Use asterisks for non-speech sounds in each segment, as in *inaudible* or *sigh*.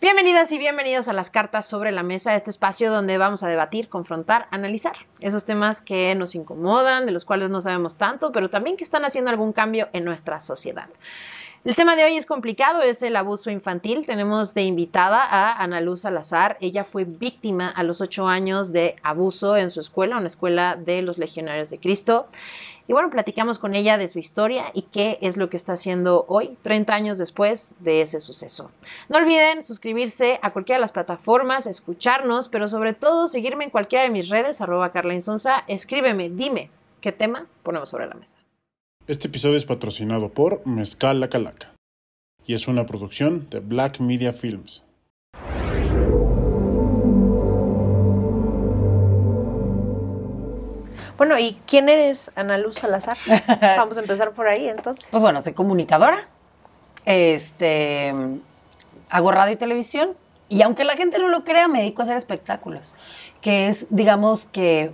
Bienvenidas y bienvenidos a las cartas sobre la mesa, este espacio donde vamos a debatir, confrontar, analizar esos temas que nos incomodan, de los cuales no sabemos tanto, pero también que están haciendo algún cambio en nuestra sociedad. El tema de hoy es complicado, es el abuso infantil. Tenemos de invitada a Ana Luz Salazar. Ella fue víctima a los ocho años de abuso en su escuela, una escuela de los Legionarios de Cristo. Y bueno, platicamos con ella de su historia y qué es lo que está haciendo hoy, 30 años después de ese suceso. No olviden suscribirse a cualquiera de las plataformas, escucharnos, pero sobre todo seguirme en cualquiera de mis redes, arroba Carla Insonsa. Escríbeme, dime qué tema ponemos sobre la mesa. Este episodio es patrocinado por Mezcal La Calaca y es una producción de Black Media Films. Bueno, ¿y quién eres, Ana Luz Salazar? *laughs* Vamos a empezar por ahí entonces. Pues bueno, soy comunicadora, este, hago radio y televisión y aunque la gente no lo crea, me dedico a hacer espectáculos, que es, digamos que,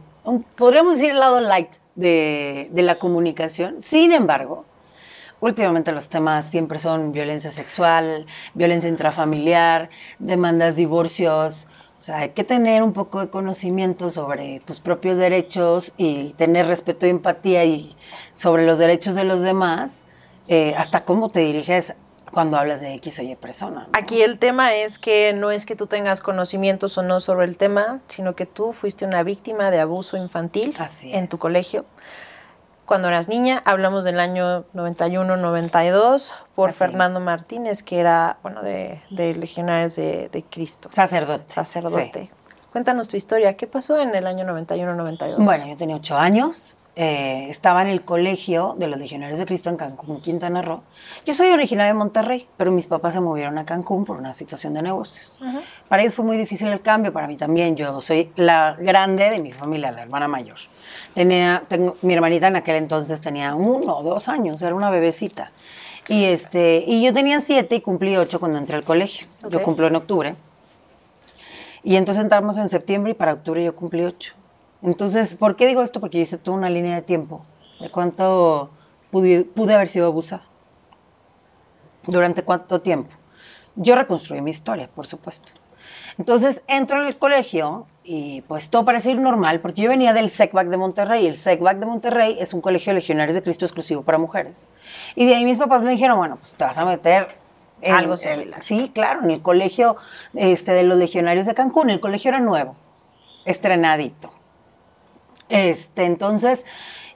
podríamos decir el lado light de, la comunicación. Sin embargo, últimamente los temas siempre son violencia sexual, violencia intrafamiliar, demandas, divorcios. O sea, hay que tener un poco de conocimiento sobre tus propios derechos y tener respeto y empatía y sobre los derechos de los demás, eh, hasta cómo te diriges cuando hablas de X o Y persona. Aquí el tema es que no es que tú tengas conocimientos o no sobre el tema, sino que tú fuiste una víctima de abuso infantil en tu colegio. Cuando eras niña, hablamos del año 91-92 por Fernando Martínez, que era, bueno, de, Legionarios de, Cristo. Sacerdote. Sacerdote. Cuéntanos tu historia. ¿Qué pasó en el año 91-92? Bueno, yo tenía ocho años. Eh, estaba en el colegio de los Legionarios de Cristo en Cancún, Quintana Roo. Yo soy originaria de Monterrey, pero mis papás se movieron a Cancún por una situación de negocios. Para ellos fue muy difícil el cambio, para mí también. Yo soy la grande de mi familia, la hermana mayor. Tenía, tengo, mi hermanita en aquel entonces tenía uno o dos años, era una bebecita. Y, este, y yo tenía siete y cumplí ocho cuando entré al colegio. Yo cumplo en octubre. Y entonces entramos en septiembre y para octubre yo cumplí ocho. Entonces, ¿por qué digo esto? Porque yo hice toda una línea de tiempo de cuánto pude, haber sido abusada. ¿Durante cuánto tiempo? Yo reconstruí mi historia, por supuesto. Entonces entro en el colegio y pues todo parece ir normal porque yo venía del SECBAC de Monterrey. El SECBAC de Monterrey es un colegio de legionarios de Cristo exclusivo para mujeres. Y de ahí mis papás me dijeron, bueno, pues te vas a meter en, algo Sí, claro, en el colegio este, de los legionarios de Cancún. El colegio era nuevo, estrenadito. Este, entonces,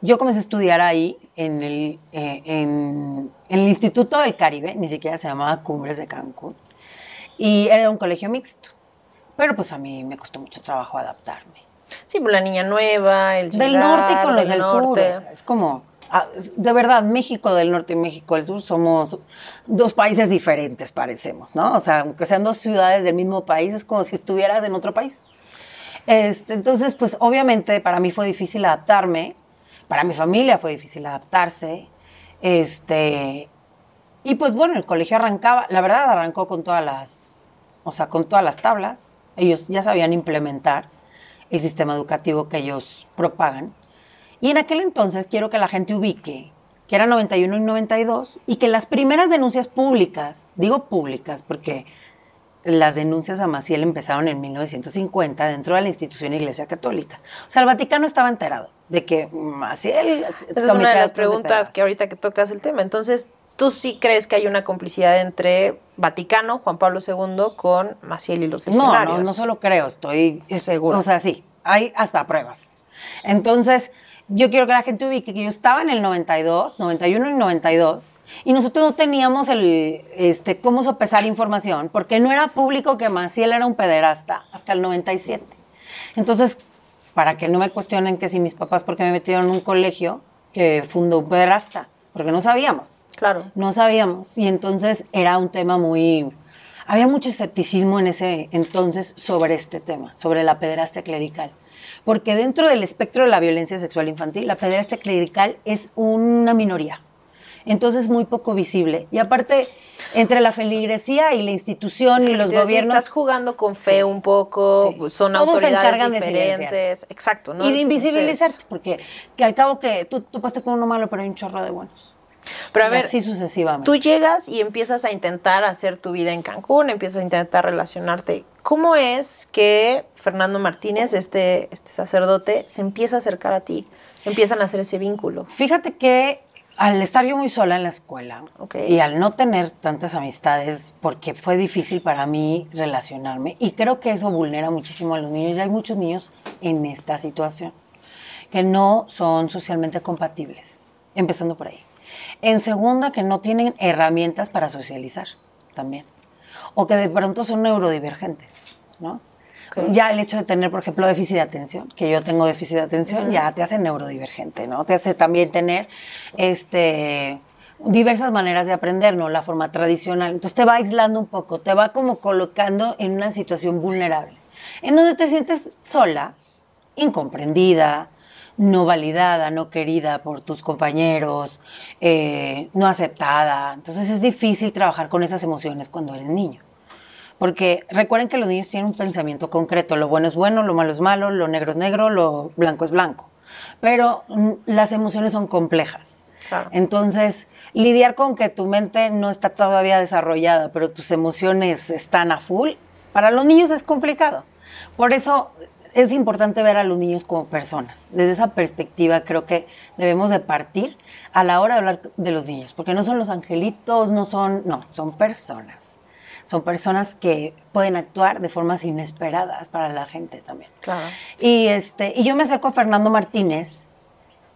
yo comencé a estudiar ahí en el, eh, en, el Instituto del Caribe, ni siquiera se llamaba Cumbres de Cancún, y era un colegio mixto. Pero pues a mí me costó mucho trabajo adaptarme. Sí, pues la niña nueva, el Del norte con los del, sur. Es, como, ah, de verdad, México del norte y México del sur somos dos países diferentes, parecemos, ¿no? O sea, aunque sean dos ciudades del mismo país, es como si estuvieras en otro país. Este, entonces, pues obviamente para mí fue difícil adaptarme, para mi familia fue difícil adaptarse. Este, y pues bueno, el colegio arrancaba, la verdad arrancó con todas las, o sea, con todas las tablas. Ellos ya sabían implementar el sistema educativo que ellos propagan. Y en aquel entonces quiero que la gente ubique que era 91 y 92 y que las primeras denuncias públicas, digo públicas porque las denuncias a Maciel empezaron en 1950 dentro de la institución Iglesia Católica. O sea, el Vaticano estaba enterado de que Maciel... Esa es una de las preguntas que ahorita que tocas el tema. Entonces, ¿tú sí crees que hay una complicidad entre Vaticano, Juan Pablo II, con Maciel y los legionarios? No, no, no solo creo, estoy seguro. O sea, sí, hay hasta pruebas. Entonces, yo quiero que la gente ubique que yo estaba en el 92, 91 y 92, y nosotros no teníamos el, este, cómo sopesar información, porque no era público que Maciel era un pederasta hasta el 97. Entonces, para que no me cuestionen que si mis papás, porque me metieron en un colegio que fundó un pederasta, porque no sabíamos. Claro. No sabíamos. Y entonces era un tema muy... Había mucho escepticismo en ese entonces sobre este tema, sobre la pederastia clerical porque dentro del espectro de la violencia sexual infantil, la pederastia clerical es una minoría. Entonces, muy poco visible. Y aparte, entre la feligresía y la institución y los gobiernos. Estás jugando con fe un poco, son autoridades diferentes. Exacto, ¿no? Y de invisibilizarte, porque que al cabo que tú, tú pasaste con uno malo, pero hay un chorro de buenos. Pero a Y ver, así sucesivamente. tú llegas y empiezas a intentar hacer tu vida en Cancún, empiezas a intentar relacionarte. ¿Cómo es que Fernando Martínez, este, este sacerdote, se empieza a acercar a ti? Empiezan a hacer ese vínculo. Fíjate que al estar yo muy sola en la escuela y al no tener tantas amistades, porque fue difícil para mí relacionarme, y creo que eso vulnera muchísimo a los niños, y hay muchos niños en esta situación que no son socialmente compatibles, empezando por ahí. En segunda, que no tienen herramientas para socializar también, o que de pronto son neurodivergentes, ¿no? Ya el hecho de tener, por ejemplo, déficit de atención, que yo tengo déficit de atención, ya te hace neurodivergente, ¿no? Te hace también tener este, diversas maneras de aprender, ¿no? La forma tradicional. Entonces te va aislando un poco, te va como colocando en una situación vulnerable, en donde te sientes sola, incomprendida, no validada, no querida por tus compañeros, eh, no aceptada. Entonces es difícil trabajar con esas emociones cuando eres niño. Porque recuerden que los niños tienen un pensamiento concreto. Lo bueno es bueno, lo malo es malo, lo negro es negro, lo blanco es blanco. Pero mm, las emociones son complejas. Claro. Entonces, lidiar con que tu mente no está todavía desarrollada, pero tus emociones están a full, para los niños es complicado. Por eso es importante ver a los niños como personas. Desde esa perspectiva creo que debemos de partir a la hora de hablar de los niños, porque no son los angelitos, no son, no, son personas. Son personas que pueden actuar de formas inesperadas para la gente también. Claro. Y, este, y yo me acerco a Fernando Martínez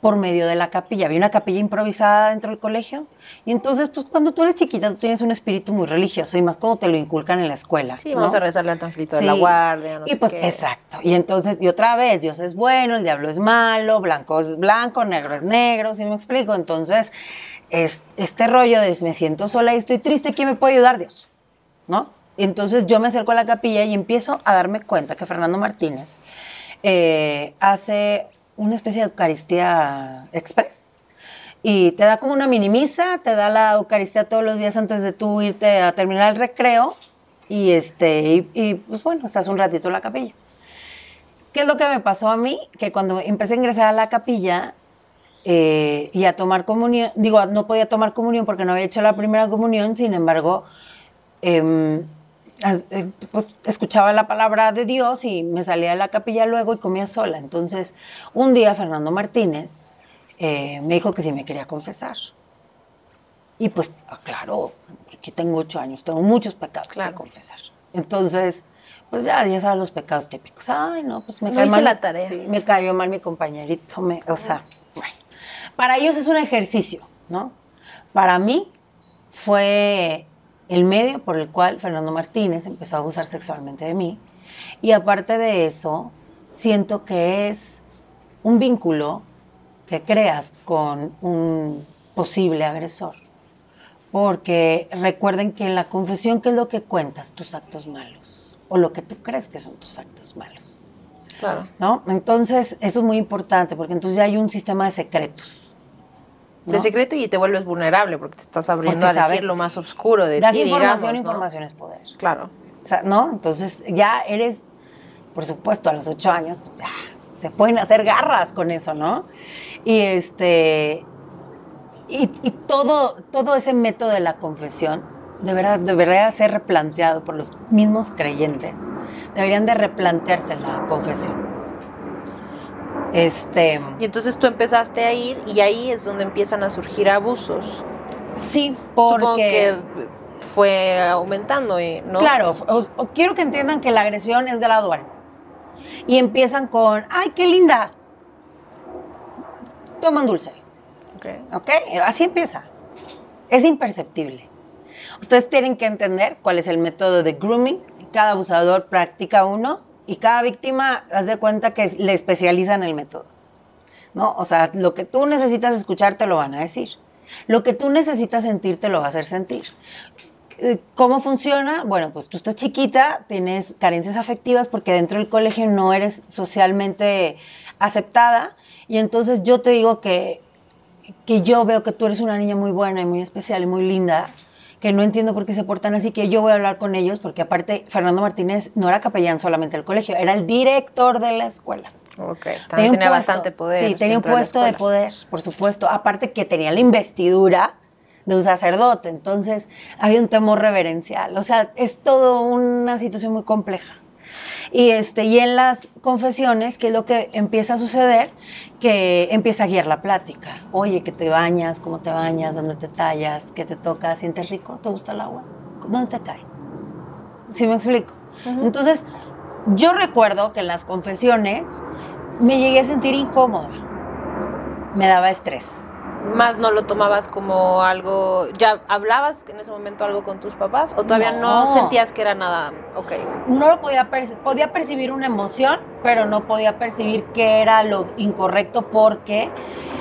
por medio de la capilla. Había una capilla improvisada dentro del colegio. Y entonces, pues cuando tú eres chiquita, tú tienes un espíritu muy religioso y más como te lo inculcan en la escuela. Sí, vamos ¿no? a rezarle al tanflito de Sí. la guardia, no y sé pues, qué. exacto. Y entonces, y otra vez, Dios es bueno, el diablo es malo, blanco es blanco, negro es negro, ¿sí me explico? Entonces, es, este rollo de me siento sola y estoy triste, ¿quién me puede ayudar? Dios, ¿no? Entonces yo me acerco a la capilla y empiezo a darme cuenta que Fernando Martínez eh, hace una especie de Eucaristía Express. Y te da como una mini misa, te da la Eucaristía todos los días antes de tú irte a terminar el recreo. Y, este, y, pues bueno, estás un ratito en la capilla. ¿Qué es lo que me pasó a mí? Que cuando empecé a ingresar a la capilla eh, y a tomar comunión, digo, no podía tomar comunión porque no había hecho la primera comunión, sin embargo, em, pues, escuchaba la palabra de Dios y me salía de la capilla luego y comía sola. Entonces, un día Fernando Martínez eh, me dijo que si me quería confesar. Y pues, ah, claro, que tengo ocho años, tengo muchos pecados Claro. que confesar. Entonces, pues ya, ya sabes los pecados típicos. Ay, no, pues me No hice mal. la tarea. Sí, me cayó mal mi compañerito. me- o sea, bueno. Para ellos es un ejercicio, ¿no? Para mí fue el medio por el cual Fernando Martínez empezó a abusar sexualmente de mí. Y aparte de eso, siento que es un vínculo que creas con un posible agresor. Porque recuerden que en la confesión, ¿qué es lo que cuentas? Tus actos malos. O lo que tú crees que son tus actos malos. Claro. ¿No? Entonces, eso es muy importante, porque entonces ya hay un sistema de secretos. De secreto y te vuelves vulnerable porque te estás abriendo Porque a decir sabes, lo más oscuro de Das ti, información, digamos, ¿no? información es poder. Claro. O sea, ¿no? Entonces ya eres, por supuesto, a los ocho años, pues ya te pueden hacer garras con eso, ¿no? Y este. Y, y todo, todo ese método de la confesión deberá, debería ser replanteado por los mismos creyentes. Deberían de replantearse la confesión. Este. Y entonces tú empezaste a ir y ahí es donde empiezan a surgir abusos. Sí, Supongo porque. que fue aumentando, ¿no? Claro, os- o quiero que entiendan que la agresión es gradual. Y empiezan con, ay, qué linda. Toma un dulce. Ok. ¿Ok? Así empieza. Es imperceptible. Ustedes tienen que entender cuál es el método de grooming. Cada abusador practica uno y cada víctima, haz de cuenta que le especializa en el método. ¿No? O sea, lo que tú necesitas escuchar te lo van a decir. Lo que tú necesitas sentir te lo va a hacer sentir. Eh, ¿Cómo funciona? Bueno, pues tú estás chiquita, tienes carencias afectivas porque dentro del colegio no eres socialmente aceptada y entonces yo te digo que, que yo veo que tú eres una niña muy buena y muy especial y muy linda, que no entiendo por qué se portan así, que yo voy a hablar con ellos porque aparte Fernando Martínez no era capellán solamente del colegio, era el director de la escuela. Ok, también tenía, bastante poder. Sí, tenía un puesto de poder, por supuesto. Aparte que tenía la investidura de un sacerdote, entonces había un temor reverencial. O sea, es todo una situación muy compleja. Y, este, y en las confesiones, ¿qué es lo que empieza a suceder? Que empieza a guiar la plática. Oye, que te bañas, cómo te bañas, dónde te tallas, qué te toca, sientes rico, te gusta el agua, dónde te cae. ¿Sí me explico? Entonces, yo recuerdo que en las confesiones me llegué a sentir incómoda. Me daba estrés. Más no lo tomabas como algo, ¿ya hablabas en ese momento algo con tus papás o todavía no, sentías que era nada, ok? No lo podía, podía percibir una emoción, pero no podía percibir que era lo incorrecto porque,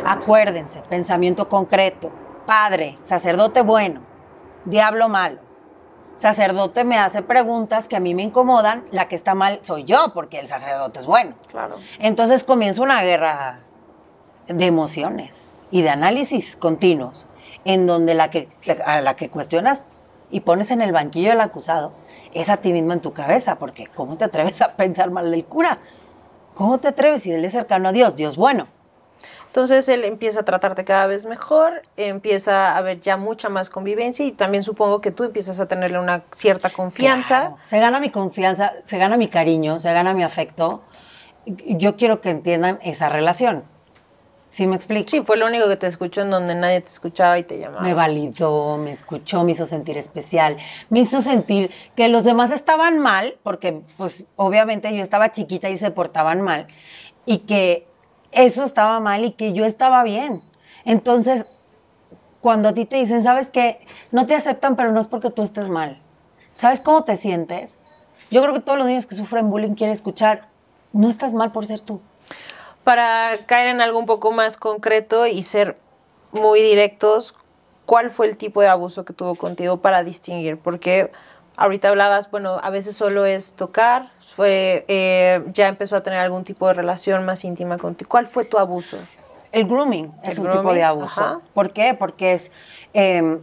acuérdense, pensamiento concreto, padre, sacerdote bueno, diablo malo sacerdote me hace preguntas que a mí me incomodan, la que está mal soy yo, porque el sacerdote es bueno. Claro. Entonces comienza una guerra de emociones y de análisis continuos, en donde la que, a la que cuestionas y pones en el banquillo del acusado es a ti mismo en tu cabeza, porque ¿cómo te atreves a pensar mal del cura? ¿Cómo te atreves si él es cercano a Dios, Dios bueno? Entonces él empieza a tratarte cada vez mejor, empieza a haber ya mucha más convivencia y también supongo que tú empiezas a tenerle una cierta confianza. Se gana mi confianza, se gana mi cariño, se gana mi afecto. Yo quiero que entiendan esa relación. ¿Sí me explico? Sí, fue lo único que te escuchó en donde nadie te escuchaba y te llamaba. Me validó, me escuchó, me hizo sentir especial, me hizo sentir que los demás estaban mal, porque pues obviamente yo estaba chiquita y se portaban mal, y que eso estaba mal y que yo estaba bien. Entonces, cuando a ti te dicen, ¿sabes qué? No te aceptan, pero no es porque tú estés mal. ¿Sabes cómo te sientes? Yo creo que todos los niños que sufren bullying quieren escuchar, no estás mal por ser tú. Para caer en algo un poco más concreto y ser muy directos, ¿cuál fue el tipo de abuso que tuvo contigo para distinguir? Porque ahorita hablabas, bueno, a veces solo es tocar, fue, eh, ya empezó a tener algún tipo de relación más íntima contigo. ¿Cuál fue tu abuso? El grooming es un tipo de abuso. ¿Por qué? Porque es, em,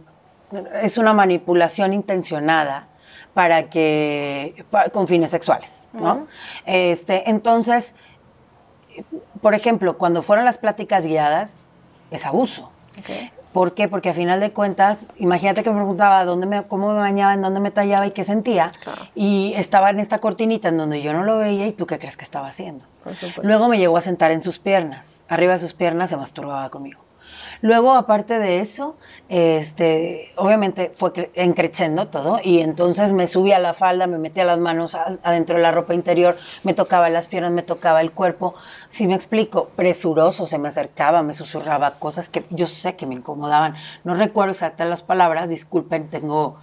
es una manipulación intencionada para que, con fines sexuales, ¿no? este, entonces, por ejemplo, cuando fueron las pláticas guiadas, es abuso. ¿Por qué? Porque a final de cuentas, imagínate que me preguntaba dónde me, cómo me bañaba, en dónde me tallaba y qué sentía. Y estaba en esta cortinita en donde yo no lo veía y tú qué crees que estaba haciendo. Luego me llegó a sentar en sus piernas. Arriba de sus piernas se masturbaba conmigo. Luego, aparte de eso, este, obviamente fue encrechendo todo y entonces me subí a la falda, me metía las manos adentro de la ropa interior, me tocaba las piernas, me tocaba el cuerpo. Si me explico, presuroso, se me acercaba, me susurraba cosas que yo sé que me incomodaban. No recuerdo exactamente las palabras, disculpen, tengo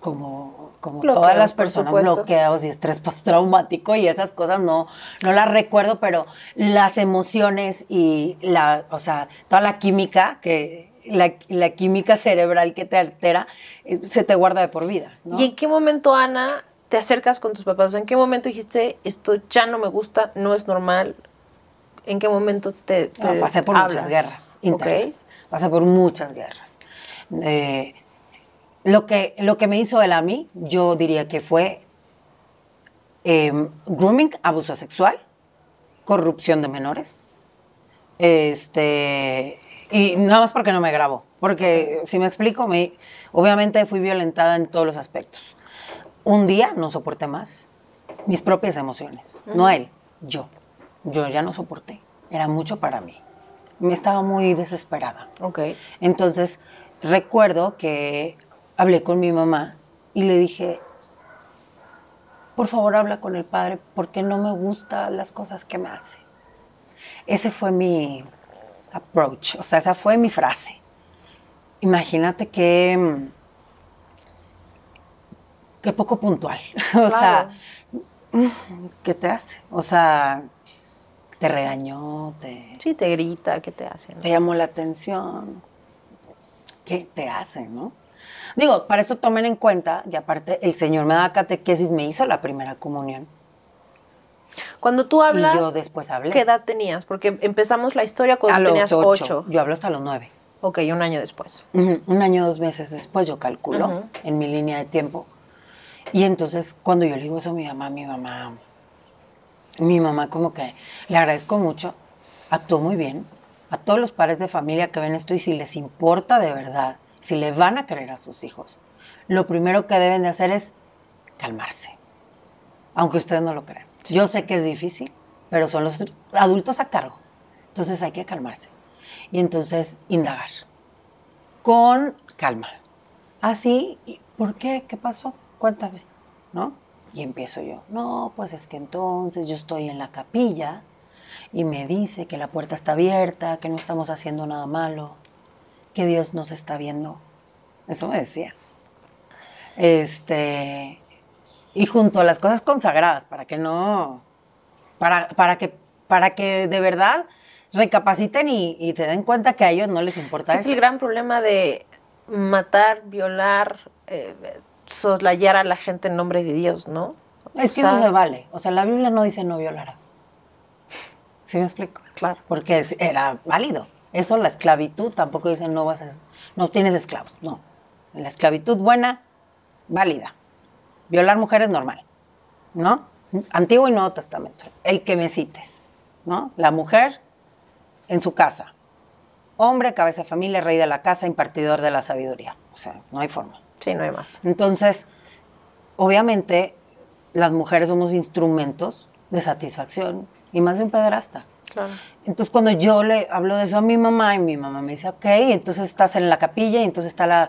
como, como todas las personas bloqueados y estrés *laughs* postraumático y esas cosas no, no las recuerdo, pero las emociones y la, o sea, toda la química que la, la química cerebral que te altera eh, se te guarda de por vida. ¿Y en qué momento, Ana, te acercas con tus papás? ¿En qué momento dijiste esto ya no me gusta, no es normal? ¿En qué momento te, pasé por muchas guerras internas. Pasé por muchas guerras. Eh, lo que, lo que me hizo él a mí, yo diría que fue em, grooming, abuso sexual, corrupción de menores. Este, y nada más porque no me grabó. Porque, si me explico, me, obviamente fui violentada en todos los aspectos. Un día no soporté más mis propias emociones, no él, yo. Yo ya no soporté. Era mucho para mí. Me estaba muy desesperada. Ok. Entonces, recuerdo que hablé con mi mamá y le dije, por favor habla con el padre porque no me gustan las cosas que me hace. Ese fue mi approach, o sea, esa fue mi frase. Imagínate que, qué poco puntual. *laughs* o sea, ¿qué te hace? O sea, te regañó, te... Sí, te grita, ¿qué te hace? Te llamó la atención. ¿Qué te hace, no? Digo, para eso tomen en cuenta, y aparte el Señor me da catequesis, me hizo la primera comunión. Cuando tú hablas, y yo después hablé. ¿qué edad tenías? Porque empezamos la historia cuando tenías ocho. Yo hablo hasta los nueve. Ok, un año después. Un año, dos meses después, yo calculo, en mi línea de tiempo. Y entonces, cuando yo le digo eso a mi mamá, mi mamá Mi mamá como que le agradezco mucho, actuó muy bien. A todos los padres de familia que ven esto y si les importa de verdad, si le van a querer a sus hijos, lo primero que deben de hacer es calmarse, aunque ustedes no lo crean. Yo sé que es difícil, pero son los adultos a cargo. Entonces hay que calmarse. Y entonces indagar. Con calma. Así, ¿por qué? ¿Qué pasó? Cuéntame, ¿no? Y empiezo yo. No, pues es que entonces yo estoy en la capilla y me dice que la puerta está abierta, que no estamos haciendo nada malo, que Dios nos está viendo. Eso me decía. Este, y junto a las cosas consagradas, para que no, para, para, que, para que de verdad recapaciten y, y te den cuenta que a ellos no les importa Es eso. el gran problema de matar, violar, eh, soslayar a la gente en nombre de Dios, ¿no? Es que sea, eso se vale. O sea, la Biblia no dice no violarás. ¿Sí me explico? Claro. Porque era válido. Eso, la esclavitud, tampoco dice no vas a, no tienes esclavos. No. La esclavitud buena, válida. Violar mujeres, normal. ¿No? Antiguo y Nuevo Testamento. El que me cites. ¿No? La mujer en su casa. Hombre, cabeza de familia, rey de la casa, impartidor de la sabiduría. O sea, no hay forma. Sí, no hay más. Entonces, obviamente, las mujeres somos instrumentos de satisfacción y más de un pederasta. Claro. Entonces, cuando yo le hablo de eso a mi mamá, y mi mamá me dice, ok, entonces estás en la capilla, y entonces está la,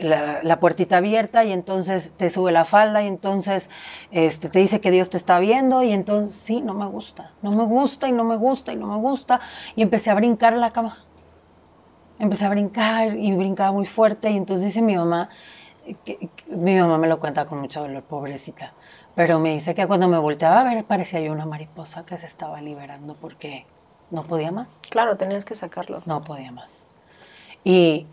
la, puertita abierta, y entonces te sube la falda, y entonces este, te dice que Dios te está viendo, y entonces, sí, no me gusta, no me gusta, y no me gusta, y no me gusta, y empecé a brincar en la cama. Empecé a brincar, y brincaba muy fuerte, y entonces dice mi mamá, mi mamá me lo cuenta con mucho dolor, pobrecita, pero me dice que cuando me volteaba a ver parecía yo una mariposa que se estaba liberando porque no podía más, Claro, tenías que sacarlo. no podía más. Y,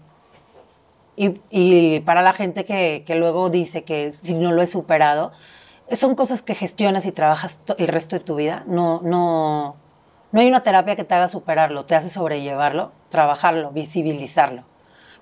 y, y para la gente que, que luego dice que si no lo he superado, son cosas que gestionas y trabajas el resto de tu vida. No, no, no hay una terapia que te haga superarlo, te hace sobrellevarlo, trabajarlo, visibilizarlo,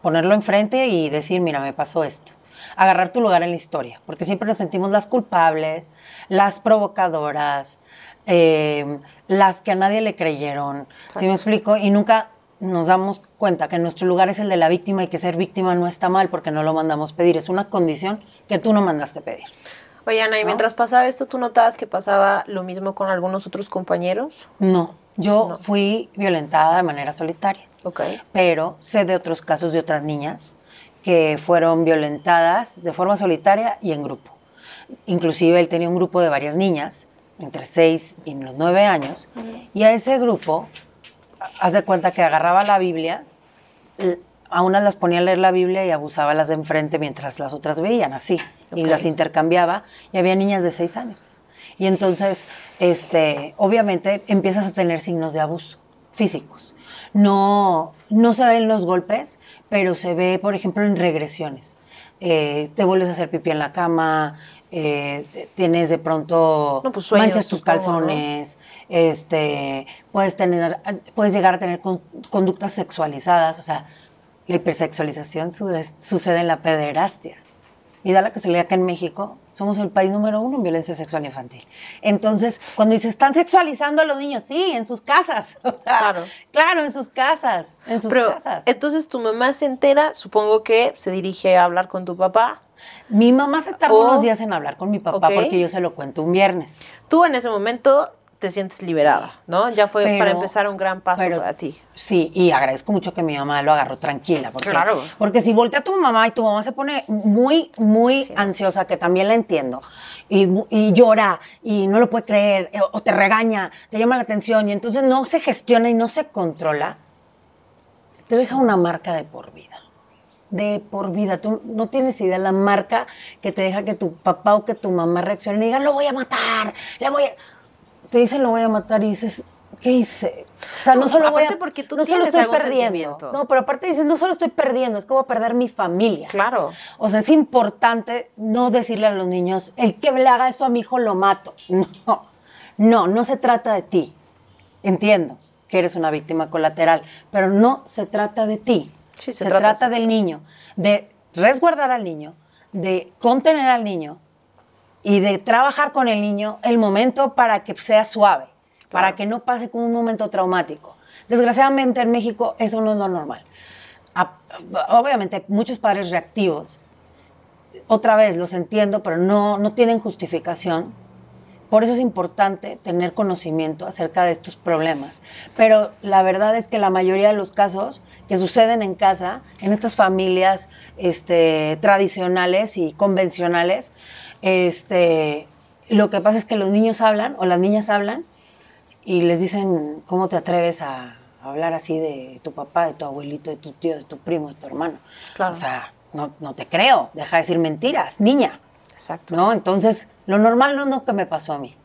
ponerlo enfrente y decir, mira, me pasó esto. Agarrar tu lugar en la historia, porque siempre nos sentimos las culpables, las provocadoras, eh, las que a nadie le creyeron. ¿Sí me explico? Y nunca nos damos cuenta que nuestro lugar es el de la víctima y que ser víctima no está mal porque no lo mandamos pedir. Es una condición que tú no mandaste pedir. Oye, Ana, y mientras pasaba esto, ¿tú notabas que pasaba lo mismo con algunos otros compañeros? No, yo No. fui violentada de manera solitaria. Ok. pero sé de otros casos de otras niñas que fueron violentadas de forma solitaria y en grupo. Inclusive él tenía un grupo de varias niñas, entre 6 y los 9 años, y a ese grupo, haz de cuenta que agarraba la Biblia, a unas las ponía a leer la Biblia y abusaba las de enfrente mientras las otras veían, así, y las intercambiaba, y había niñas de 6 años. Y entonces, este, obviamente, empiezas a tener signos de abuso físicos. No, no se ven los golpes, pero se ve, por ejemplo, en regresiones. Eh, te vuelves a hacer pipí en la cama, eh, tienes de pronto No, pues, sueños, manchas tus calzones, este, puedes tener, puedes llegar a tener con- conductas sexualizadas, o sea, la hipersexualización sude- sucede en la pederastia. Y da la casualidad que en México somos el país número uno en violencia sexual infantil. Entonces, cuando dice, están sexualizando a los niños, sí, en sus casas. *laughs* O sea, Claro. Claro, en sus casas, en sus Pero casas. entonces tu mamá se entera, supongo que se dirige a hablar con tu papá. Mi mamá se tardó Oh. unos días en hablar con mi papá porque yo se lo cuento un viernes. Tú en ese momento te sientes liberada, ¿no? Ya fue Pero- para empezar un gran paso pero- para ti. Sí, y agradezco mucho que mi mamá lo agarró tranquila. Porque, Claro. Porque si voltea a tu mamá y tu mamá se pone muy, muy Sí. ansiosa, que también la entiendo, y, y llora y no lo puede creer, eh, o te regaña, te llama la atención, y entonces no se gestiona y no se controla, te deja una marca de por vida. De por vida. Tú no tienes idea la marca que te deja que tu papá o que tu mamá reaccione y diga, lo voy a matar, le voy a... Te dicen, lo voy a matar y dices, ¿qué hice? O sea, no, No, solo voy a... aparte porque tú no solo estoy perdiendo. No, pero aparte dices, no solo estoy perdiendo, es que voy a perder mi familia. Claro. O sea, es importante no decirle a los niños, el que le haga eso a mi hijo lo mato. No, no, no se trata de ti. Entiendo que eres una víctima colateral, pero no se trata de ti. Sí, se se trata del niño, de resguardar al niño, de contener al niño y de trabajar con el niño el momento para que sea suave, para que no pase como un momento traumático. Desgraciadamente en México eso no es lo normal. Obviamente muchos padres reactivos. Otra vez, los entiendo, pero no, no tienen justificación. Por eso es importante tener conocimiento acerca de estos problemas. Pero la verdad es que la mayoría de los casos que suceden en casa, en estas familias este, tradicionales y convencionales, este, lo que pasa es que los niños hablan o las niñas hablan y les dicen, ¿cómo te atreves a hablar así de tu papá, de tu abuelito, de tu tío, de tu primo, de tu hermano? Claro. O sea, no, no te creo, deja de decir mentiras, niña. Exacto. ¿No? Entonces, lo normal no es lo que me pasó a mí.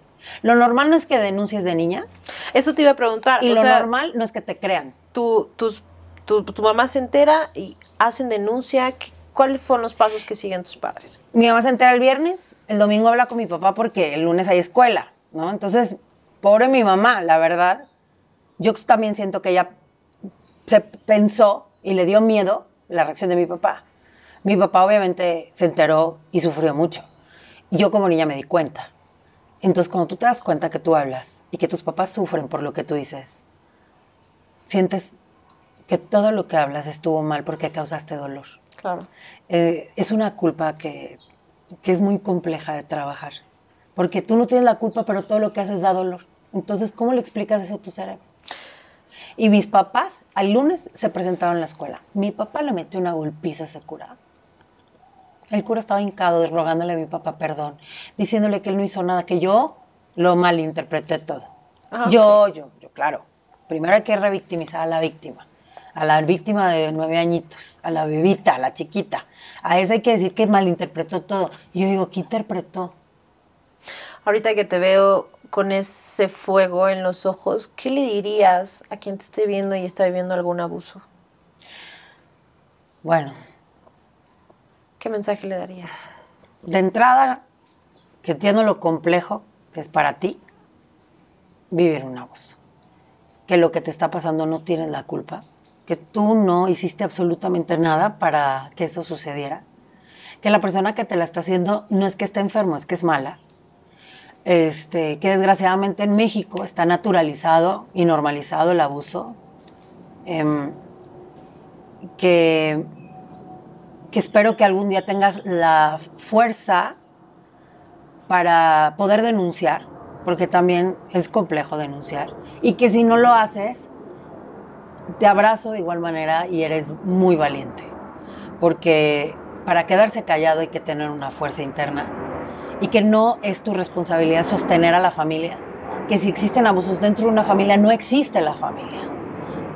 Lo normal no es que denuncies de niña Eso te iba a preguntar. y o lo sea, normal no es que te crean. tu, tus- tu, tu mamá se entera y hacen denuncia. ¿Qué- ¿Cuáles fueron los pasos que siguen tus padres? Mi mamá se entera el viernes, el domingo habla con mi papá porque el lunes hay escuela, ¿no? Entonces, pobre mi mamá, la verdad. Yo también siento que ella se pensó y le dio miedo la reacción de mi papá. Mi papá obviamente se enteró y sufrió mucho. Yo como niña me di cuenta. Entonces, cuando tú te das cuenta que tú hablas y que tus papás sufren por lo que tú dices, sientes que todo lo que hablas estuvo mal porque causaste dolor. Claro. Eh, es una culpa que, que es muy compleja de trabajar. Porque tú no tienes la culpa, pero todo lo que haces da dolor. Entonces, ¿cómo le explicas eso a tu cerebro? Y mis papás, al lunes se presentaron en la escuela. Mi papá le metió una golpiza a ese cura. El cura estaba hincado rogándole a mi papá perdón, diciéndole que él no hizo nada, que yo lo malinterpreté todo. Ah, yo, yo, yo, claro. Primero hay que revictimizar a la víctima. A la víctima de nueve añitos, a la bebita, a la chiquita. A esa hay que decir que malinterpretó todo. Y yo digo, ¿qué interpretó? Ahorita que te veo con ese fuego en los ojos, ¿qué le dirías a quien te esté viendo y está viviendo algún abuso? Bueno, ¿Qué mensaje le darías? de entrada, que entiendo lo complejo que es para ti vivir un abuso. Que lo que te está pasando no tienes la culpa. Que tú no hiciste absolutamente nada para que eso sucediera. Que la persona que te la está haciendo no es que esté enfermo, es que es mala. Este, que desgraciadamente en México está naturalizado y normalizado el abuso. Em, que que espero que algún día tengas la fuerza para poder denunciar, porque también es complejo denunciar, y que si no lo haces, te abrazo de igual manera y eres muy valiente, porque para quedarse callado hay que tener una fuerza interna y que no es tu responsabilidad sostener a la familia, que si existen abusos dentro de una familia no existe la familia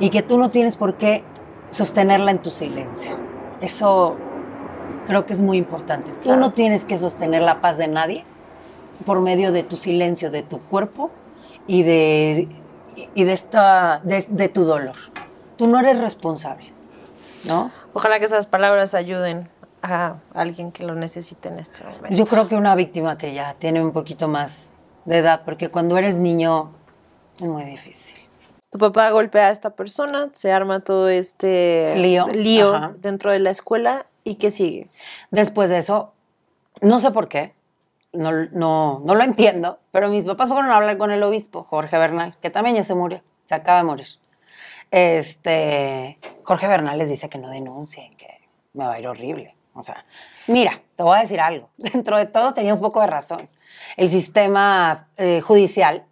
y que tú no tienes por qué sostenerla en tu silencio. Eso creo que es muy importante. Tú Claro. no tienes que sostener la paz de nadie por medio de tu silencio, de tu cuerpo y de, y de, esta, de, de tu dolor. Tú no eres responsable, ¿no? Ojalá que esas palabras ayuden a alguien que lo necesite en este momento. Yo creo que una víctima que ya tiene un poquito más de edad, porque cuando eres niño es muy difícil. Tu papá golpea a esta persona, se arma todo este Lío. dentro de la escuela y ¿qué sigue? Después de eso, no sé por qué, no, no, no lo entiendo, pero mis papás fueron a hablar con el obispo, Jorge Bernal, que también ya se murió, se acaba de morir. Este, Jorge Bernal les dice que no denuncien, que me va a ir horrible. O sea, mira, te voy a decir algo. *laughs* Dentro de todo tenía un poco de razón. El sistema eh, judicial,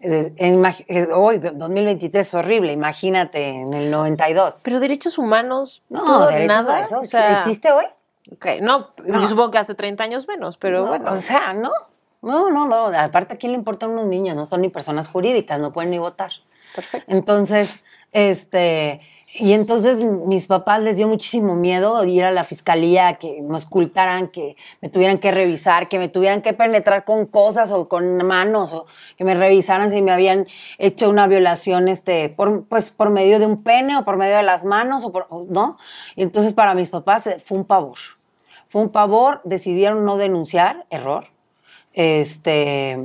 eh, eh, hoy, 2023 es horrible, imagínate, en el 92. Pero derechos humanos, no, todo, derechos nada. eso, o sea, ¿existe hoy? ok, no, No. yo supongo que hace 30 años menos, pero No, bueno. O sea, no. No, no, no. Aparte, ¿a quién le importan unos niños? No son ni personas jurídicas, no pueden ni votar. Perfecto. Entonces, este. Y entonces mis papás les dio muchísimo miedo ir a la fiscalía, que me ocultaran, que me tuvieran que revisar, que me tuvieran que penetrar con cosas o con manos, o que me revisaran si me habían hecho una violación, este, por, pues por medio de un pene o por medio de las manos, o por, ¿no? Y entonces para mis papás eh, fue un pavor. Fue un pavor, decidieron no denunciar, error. Este,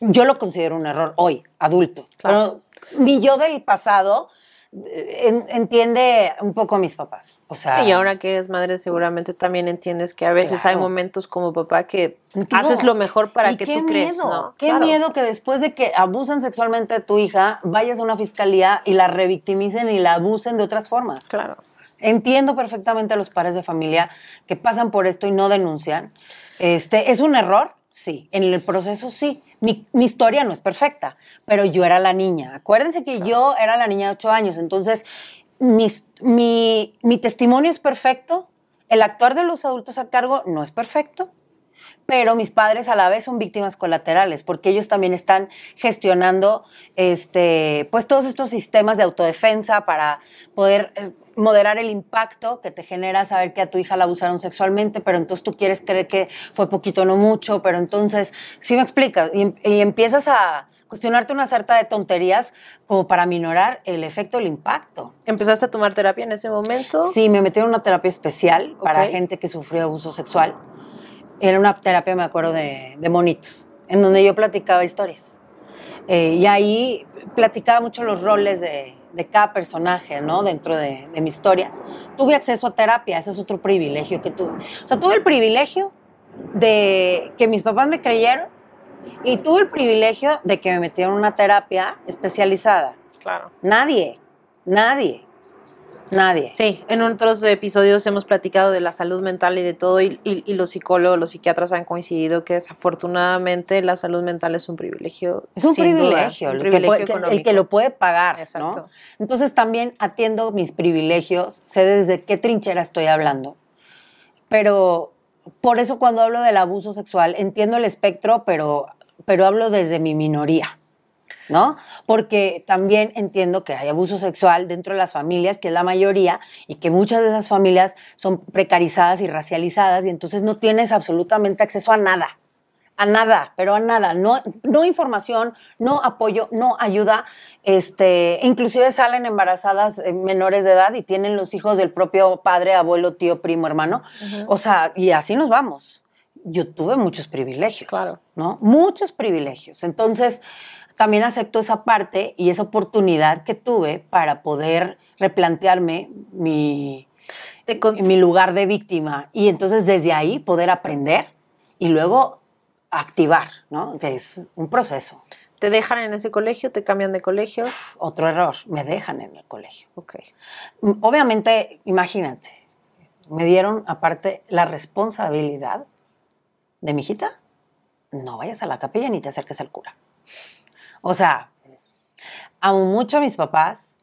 yo lo considero un error hoy, adulto. Claro. Pero mi yo del pasado en- entiende un poco a mis papás. O sea, Y ahora que eres madre, seguramente también entiendes que a veces hay momentos como papá que No. haces lo mejor para Y que qué tú crees, ¿no? Qué Claro. miedo que después de que abusan sexualmente de tu hija, vayas a una fiscalía y la revictimicen y la abusen de otras formas. Claro. Entiendo perfectamente a los padres de familia que pasan por esto y no denuncian. Este, ¿Es un error? Sí. En el proceso sí. Mi, mi historia no es perfecta, pero yo era la niña. Acuérdense que yo era la niña de ocho años, entonces mis- mi, mi testimonio es perfecto, el actuar de los adultos a cargo no es perfecto, pero mis padres a la vez son víctimas colaterales porque ellos también están gestionando este pues todos estos sistemas de autodefensa para poder eh, moderar el impacto que te genera saber que a tu hija la abusaron sexualmente, pero entonces tú quieres creer que fue poquito no mucho, pero entonces sí me explicas y, em- y empiezas a cuestionarte una sarta de tonterías como para minorar el efecto del impacto. ¿Empezaste a tomar terapia en ese momento? Sí, me metieron en una terapia especial para gente que sufrió abuso sexual. Era una terapia, me acuerdo, de, de monitos, en donde yo platicaba historias. Eh, y ahí platicaba mucho los roles de, de cada personaje, ¿no? Dentro de, de mi historia. Tuve acceso a terapia, ese es otro privilegio que tuve. O sea, tuve el privilegio de que mis papás me creyeron y tuve el privilegio de que me metieron en una terapia especializada. Claro. Nadie, nadie, nadie. Sí, en otros episodios hemos platicado de la salud mental y de todo, y, y- y los psicólogos, los psiquiatras han coincidido que desafortunadamente la salud mental es un privilegio. Es un sin duda, privilegio, un el, que privilegio puede- el que lo puede pagar, Exacto. ¿no? Entonces también atiendo mis privilegios, sé desde qué trinchera estoy hablando, pero por eso cuando hablo del abuso sexual entiendo el espectro, pero, pero hablo desde mi minoría, ¿no? Porque también entiendo que hay abuso sexual dentro de las familias, que es la mayoría, y que muchas de esas familias son precarizadas y racializadas, y entonces no tienes absolutamente acceso a nada a nada, pero a nada, no, no información, no apoyo, no ayuda, este, inclusive salen embarazadas eh, menores de edad y tienen los hijos del propio padre, abuelo, tío, primo, hermano, o sea, y así nos vamos. Yo tuve muchos privilegios, Claro. ¿no? Muchos privilegios. Entonces, también acepto esa parte y esa oportunidad que tuve para poder replantearme mi, mi lugar de víctima y entonces desde ahí poder aprender y luego activar, ¿no? Que es un proceso. ¿Te dejan en ese colegio? ¿Te cambian de colegio? Otro error, me dejan en el colegio. Ok. Mm, Obviamente, imagínate, me dieron aparte la responsabilidad de mi hijita, no vayas a la capilla ni te acerques al cura. O sea, amo mucho a mis papás,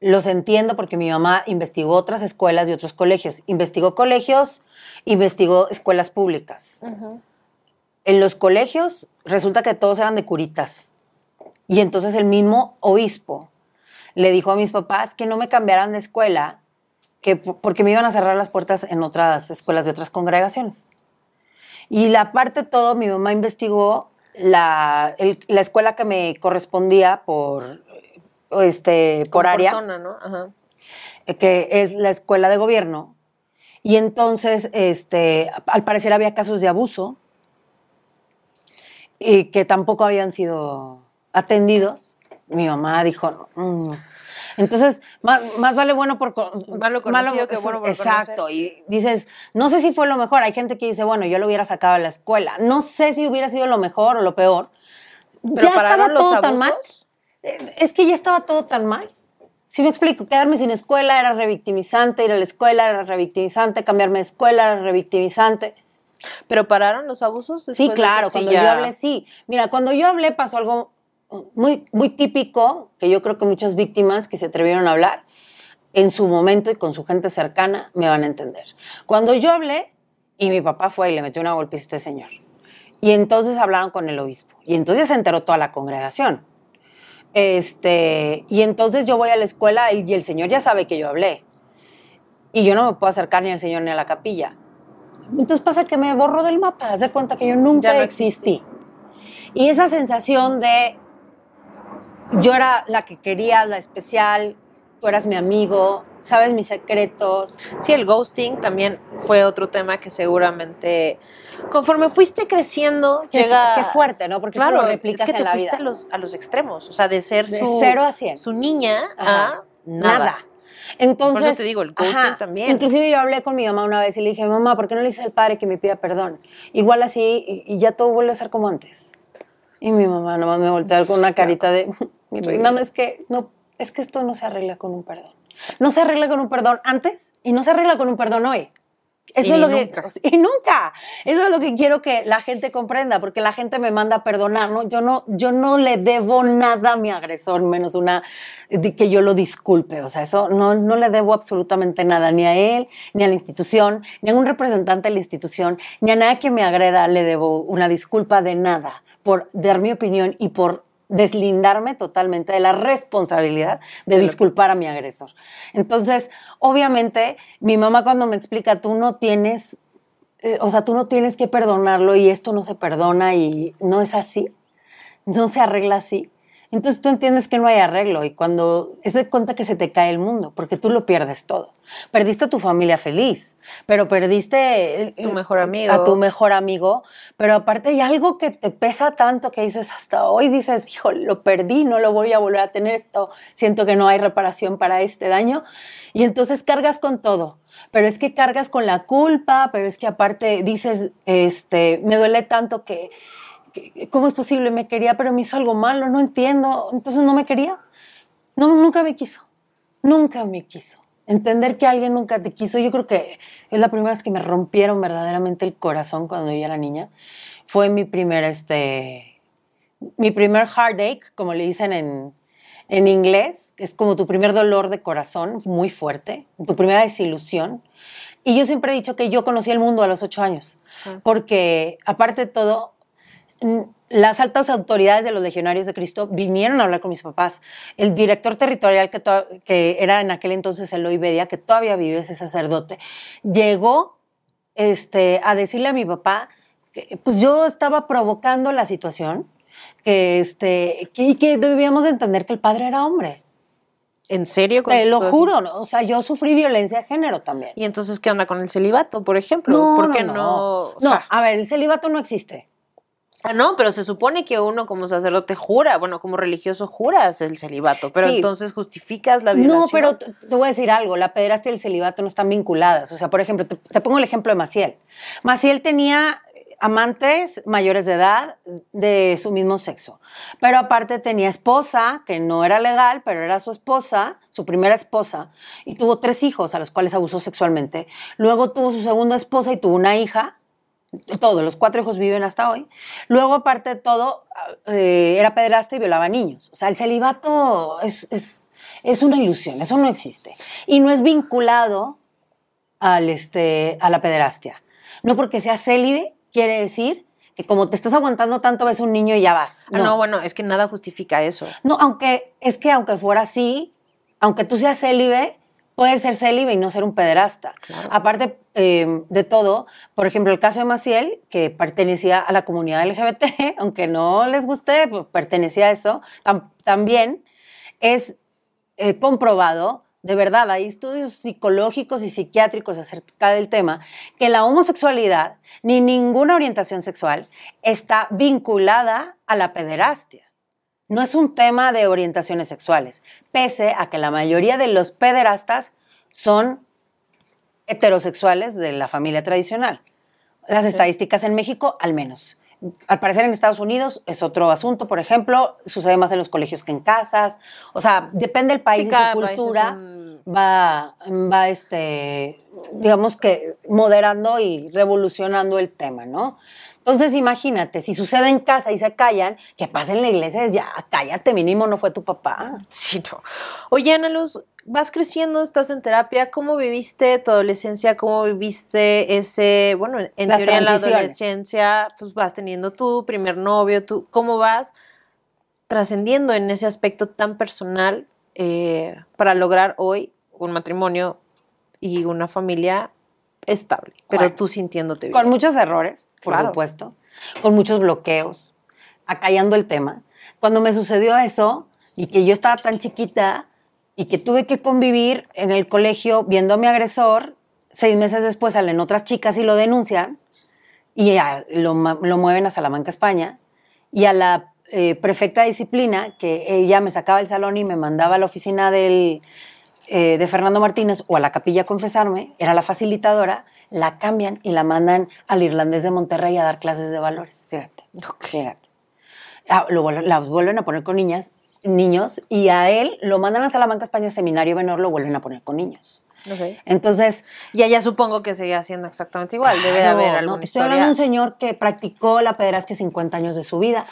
los entiendo porque mi mamá investigó otras escuelas y otros colegios. Investigó colegios, investigó escuelas públicas. En los colegios resulta que todos eran de curitas. Y entonces el mismo obispo le dijo a mis papás que no me cambiaran de escuela, que, porque me iban a cerrar las puertas en otras escuelas de otras congregaciones. Y la parte de todo, mi mamá investigó la, el- la escuela que me correspondía por, este, por Como área persona, ¿no? Ajá. eh, que es la escuela de gobierno. Y entonces, este, al parecer había casos de abuso y que tampoco habían sido atendidos. Mi mamá dijo, "Mm". Entonces, más, más vale bueno por Malo conocido que bueno por Exacto. Y dices, no sé si fue lo mejor. Hay gente que dice, bueno, yo lo hubiera sacado de la escuela. No sé si hubiera sido lo mejor o lo peor. ¿Pero ya estaba todo tan mal. Eh, Es que ya estaba todo tan mal. Si me explico, quedarme sin escuela era revictimizante, ir a la escuela era revictimizante, cambiarme de escuela era revictimizante. ¿Pero pararon los abusos? Sí, claro? Sí, cuando yo hablé, sí. Mira, cuando yo hablé pasó algo muy, muy típico, que yo creo que muchas víctimas que se atrevieron a hablar, en su momento y con su gente cercana, me van a entender. Cuando yo hablé, y mi papá fue y le metió una golpiza a este señor, y entonces hablaron con el obispo, y entonces se enteró toda la congregación. Este, y entonces yo voy a la escuela y el señor ya sabe que yo hablé. Y yo no me puedo acercar ni al señor ni a la capilla. Entonces pasa que me borro del mapa, haz de cuenta que yo nunca no existí. Y esa sensación de yo era la que quería, la especial, tú eras mi amigo, sabes mis secretos. Sí, el ghosting también fue otro tema que seguramente, conforme fuiste creciendo, Qué, llega... qué fuerte, ¿no? Porque Claro, eso lo es que en te la fuiste vida. a los, a los extremos, o sea, de ser De su, cero a cien. su niña Ajá. a Nada. Entonces, Por eso te digo, el ghosting también. Inclusive yo hablé con mi mamá una vez y le dije, mamá, ¿por qué no le dice al padre que me pida perdón? Igual así y, y ya todo vuelve a ser como antes. Y mi mamá nomás me voltea con una carita de, mi reina, no es que, no, es que esto no se arregla con un perdón. No se arregla con un perdón antes y no se arregla con un perdón hoy. Eso Y es lo nunca. que y nunca. Eso es lo que quiero que la gente comprenda, porque la gente me manda a perdonar, ¿no? Yo no, yo no le debo nada a mi agresor, menos una que yo lo disculpe. O sea, eso no, no le debo absolutamente nada, ni a él, ni a la institución, ni a un representante de la institución, ni a nadie que me agreda le debo una disculpa de nada por dar mi opinión y por deslindarme totalmente de la responsabilidad de disculpar a mi agresor. Entonces, obviamente, mi mamá cuando me explica, tú no tienes, eh, o sea, tú no tienes que perdonarlo y esto no se perdona y no es así, no se arregla así. Entonces tú entiendes que no hay arreglo y cuando es de cuenta que se te cae el mundo, porque tú lo pierdes todo. Perdiste a tu familia feliz, pero perdiste el- Tu mejor amigo. a tu mejor amigo, pero aparte hay algo que te pesa tanto que dices hasta hoy dices, hijo, lo perdí, no lo voy a volver a tener esto, siento que no hay reparación para este daño y entonces cargas con todo. Pero es que cargas con la culpa, pero es que aparte dices, este, me duele tanto que, que- ¿cómo es posible? Me quería, pero me hizo algo malo, no entiendo, entonces no me quería. No, nunca me quiso. Nunca me quiso. Entender que alguien nunca te quiso, yo creo que es la primera vez que me rompieron verdaderamente el corazón cuando yo era niña. Fue mi primer, este, mi primer heartache, como le dicen en, en inglés, es como tu primer dolor de corazón, muy fuerte, tu primera desilusión. Y yo siempre he dicho que yo conocí el mundo a los ocho años, porque aparte de todo, las altas autoridades de los legionarios de Cristo vinieron a hablar con mis papás. El director territorial, que, que era en aquel entonces Eloy Bedia, que todavía vive ese sacerdote, llegó este, a decirle a mi papá que pues yo estaba provocando la situación, que, este, que, y que debíamos de entender que el padre era hombre. ¿En serio? Te lo juro, ¿no? o sea, yo sufrí violencia de género también. ¿Y entonces qué onda con el celibato, por ejemplo? ¿Por qué no? o No, sea, a ver, el celibato no existe. Ah, no, pero se supone que uno como sacerdote jura, bueno, como religioso juras el celibato, pero Sí. entonces justificas la violación. No, pero te, te voy a decir algo, la pederastia y el celibato no están vinculadas. O sea, por ejemplo, te, te pongo el ejemplo de Maciel. Maciel tenía amantes mayores de edad de su mismo sexo, pero aparte tenía esposa, que no era legal, pero era su esposa, su primera esposa, y tuvo tres hijos a los cuales abusó sexualmente. Luego tuvo su segunda esposa y tuvo una hija, todos, los cuatro hijos viven hasta hoy. Luego, aparte de todo, eh, era pederasta y violaba niños. O sea, el celibato es, es, es una ilusión, eso no existe. Y no es vinculado al, este, a la pederastia. No porque sea célibe, quiere decir que como te estás aguantando tanto, ves un niño y ya vas. Ah, no. bueno, es que nada justifica eso. No, aunque es que aunque fuera así, aunque tú seas célibe, puedes ser célibe y no ser un pederasta. Claro. Aparte eh, de todo, por ejemplo, el caso de Maciel, que pertenecía a la comunidad LGBT, *laughs* aunque no les guste, pues, pertenecía a eso, tam- también es eh, comprobado, de verdad, hay estudios psicológicos y psiquiátricos acerca del tema, que la homosexualidad ni ninguna orientación sexual está vinculada a la pederastia. No es un tema de orientaciones sexuales, pese a que la mayoría de los pederastas son heterosexuales de la familia tradicional. Las estadísticas en México, al menos. Al parecer en Estados Unidos es otro asunto, por ejemplo, sucede más en los colegios que en casas. O sea, depende del país Sí, y su cultura, un- va, va este, digamos que moderando y revolucionando el tema, ¿no? Entonces, imagínate, si sucede en casa y se callan, que pasa en la iglesia es ya, cállate, mínimo no fue tu papá. Sí, no. Oye, Ana Luz, vas creciendo, estás en terapia. ¿Cómo viviste tu adolescencia? ¿Cómo viviste ese, bueno, en Las teoría en la adolescencia, pues vas teniendo tu primer novio, tú, ¿cómo vas trascendiendo en ese aspecto tan personal eh, para lograr hoy un matrimonio y una familia estable, pero Bueno, tú sintiéndote bien? Con muchos errores, por Claro. supuesto, con muchos bloqueos, acallando el tema. Cuando me sucedió eso y que yo estaba tan chiquita y que tuve que convivir en el colegio viendo a mi agresor, seis meses después salen otras chicas y lo denuncian y ya lo, lo mueven a Salamanca, España, y a la eh, prefecta de disciplina, que ella me sacaba del salón y me mandaba a la oficina del, eh, de Fernando Martínez o a la capilla a confesarme, era la facilitadora, la cambian y la mandan al irlandés de Monterrey a dar clases de valores. Fíjate, fíjate. Ah, la vuelven a poner con niñas, niños y a él lo mandan a Salamanca, España, seminario menor, lo vuelven a poner con niños. Entonces. Y allá supongo que seguía haciendo exactamente igual. Debe de haber alguna no, estoy hablando de un señor que practicó la pederastia 50 años de su vida,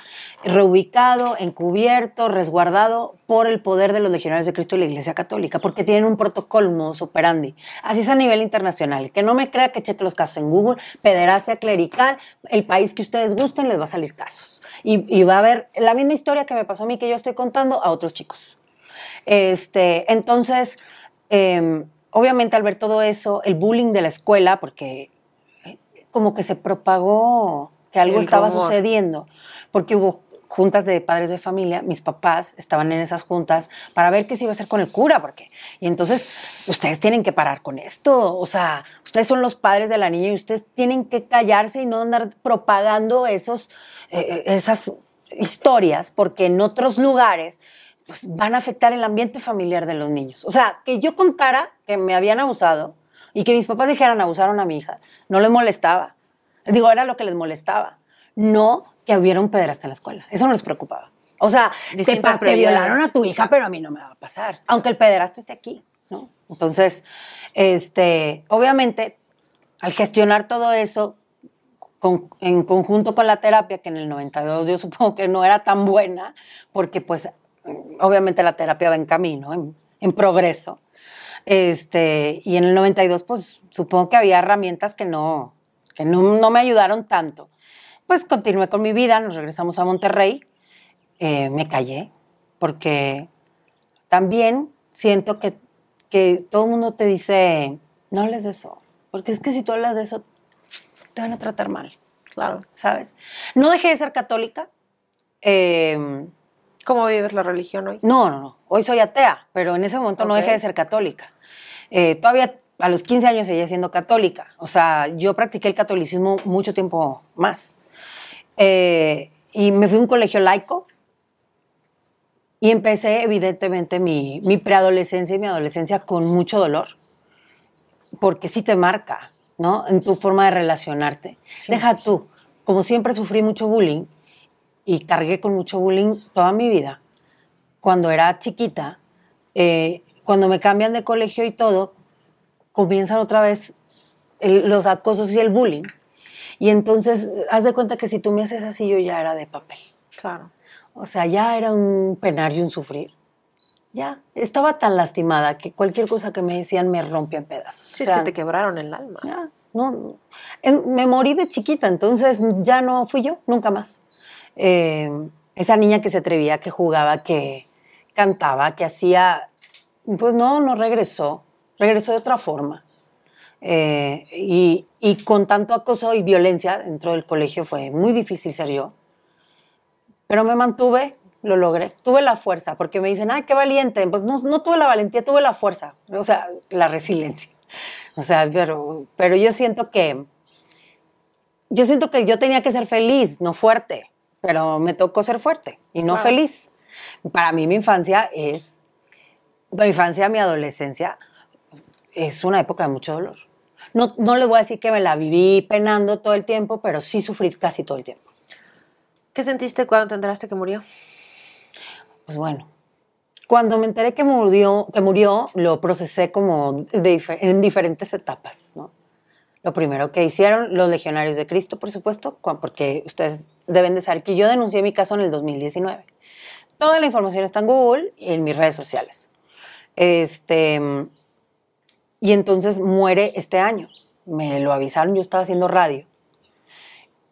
reubicado, encubierto, resguardado por el poder de los legionarios de Cristo y la Iglesia Católica, porque tienen un protocolo modus operandi. Así es a nivel internacional. Que no me crea que cheque los casos en Google, pederastia clerical, el país que ustedes gusten, les va a salir casos. Y, va a haber la misma historia que me pasó a mí, que yo estoy contando, a otros chicos. Este, entonces. Em, obviamente al ver todo eso, el bullying de la escuela, porque eh, como que se propagó que algo estaba sucediendo, porque hubo juntas de padres de familia, mis papás estaban en esas juntas para ver qué se iba a hacer con el cura, porque y entonces ustedes tienen que parar con esto, o sea, ustedes son los padres de la niña y ustedes tienen que callarse y no andar propagando esos eh, eh, esas historias, porque en otros lugares pues, van a afectar el ambiente familiar de los niños. O sea, que yo contara que me habían abusado y que mis papás dijeran abusaron a mi hija, no les molestaba. Digo, era lo que les molestaba. No que hubiera un pederasta en la escuela. Eso no les preocupaba. O sea, te, violaron a tu hija, pero a mí no me va a pasar. Aunque el pederasta esté aquí, ¿no? Entonces, este, obviamente, al gestionar todo eso, en conjunto con la terapia, que en el 92 yo supongo que no era tan buena, porque pues obviamente la terapia va en camino, en, progreso. Este, y en el 92, pues supongo que había herramientas que no, que no, me ayudaron tanto. Pues continué con mi vida, nos regresamos a Monterrey, eh, me callé, porque también siento que, que todo el mundo te dice, no hables de eso, porque es que si tú hablas de eso, te van a tratar mal. Claro. ¿Sabes? No dejé de ser católica. Eh, ¿Cómo vives la religión hoy? No, no, no. Hoy soy atea, pero en ese momento no dejé de ser católica. Eh, todavía a los 15 años seguía siendo católica. O sea, yo practiqué el catolicismo mucho tiempo más. Eh, y me fui a un colegio laico y empecé, evidentemente, mi, mi, preadolescencia y mi adolescencia con mucho dolor, porque sí te marca, ¿no? En tu forma de relacionarte. Deja tú, como siempre sufrí mucho bullying, y cargué con mucho bullying toda mi vida. Cuando era chiquita, eh, cuando me cambian de colegio y todo, comienzan otra vez los acosos y el bullying. Y entonces, haz de cuenta que si tú me haces así, yo ya era de papel. Claro. O sea, ya era un penar y un sufrir. Ya, estaba tan lastimada que cualquier cosa que me decían me rompía en pedazos. Sí, es que te quebraron el alma. Ya, no, me morí de chiquita, entonces ya no fui yo, nunca más. Eh, esa niña que se atrevía, que jugaba, que cantaba, que hacía, pues no, no regresó, regresó de otra forma. Eh, y, con tanto acoso y violencia dentro del colegio fue muy difícil ser yo. Pero me mantuve, lo logré. Tuve la fuerza, porque me dicen, ay, qué valiente. Pues no, no tuve la valentía, tuve la fuerza, o sea, la resiliencia. O sea, pero, pero yo siento que, yo siento que yo tenía que ser feliz, no fuerte pero me tocó ser fuerte y no feliz. Para mí mi infancia es, mi infancia, mi adolescencia, es una época de mucho dolor. No, no le voy a decir que me la viví penando todo el tiempo, pero sí sufrí casi todo el tiempo. ¿Qué sentiste cuando te enteraste que murió? Pues bueno, cuando me enteré que murió, que murió lo procesé como en diferentes etapas, ¿no? Lo primero que hicieron los legionarios de Cristo, por supuesto, porque ustedes deben de saber que yo denuncié mi caso en el 2019. Toda la información está en Google y en mis redes sociales. Este, y entonces muere este año. Me lo avisaron, yo estaba haciendo radio.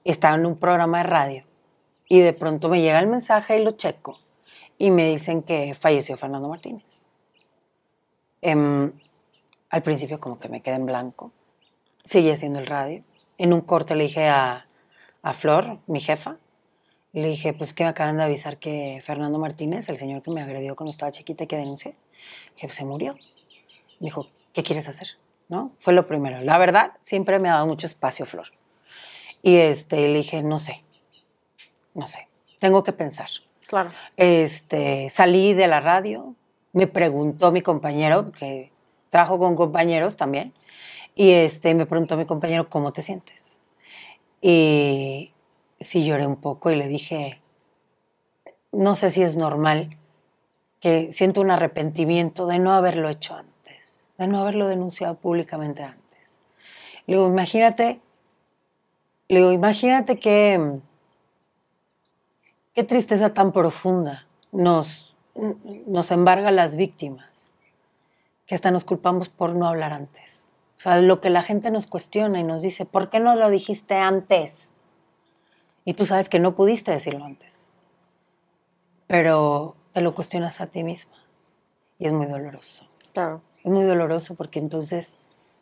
Estaba en un programa de radio. Y de pronto me llega el mensaje y lo checo. Y me dicen que falleció Fernando Martínez. Em, al principio como que me quedé en blanco seguí haciendo el radio. En un corte le dije a, a Flor, mi jefa, le dije, pues que me acaban de avisar que Fernando Martínez, el señor que me agredió cuando estaba chiquita y que denuncié, que se murió. Me dijo, ¿qué quieres hacer? ¿No? Fue lo primero. La verdad, siempre me ha dado mucho espacio Flor. Y este, le dije, no sé, no sé. tengo que pensar. Claro. Este, salí de la radio, me preguntó mi compañero, que trabajo con compañeros también, y este, me preguntó mi compañero, ¿cómo te sientes? Y sí lloré un poco y le dije, no sé si es normal que siento un arrepentimiento de no haberlo hecho antes, de no haberlo denunciado públicamente antes. Le digo, imagínate, le digo, imagínate que qué tristeza tan profunda nos, nos embarga a las víctimas, que hasta nos culpamos por no hablar antes. O sea, lo que la gente nos cuestiona y nos dice, ¿por qué no lo dijiste antes? Y tú sabes que no pudiste decirlo antes. Pero te lo cuestionas a ti misma. Y es muy doloroso. Claro. Es muy doloroso porque entonces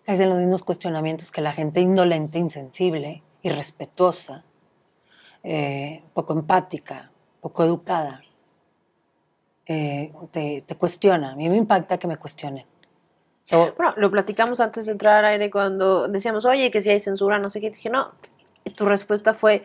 caes en los mismos cuestionamientos que la gente indolente, insensible, irrespetuosa, eh, poco empática, poco educada, eh, te, te cuestiona. A mí me impacta que me cuestionen. Bueno, lo platicamos antes de entrar al aire cuando decíamos, oye, que si hay censura, no sé qué. Dije, no. Y tu respuesta fue,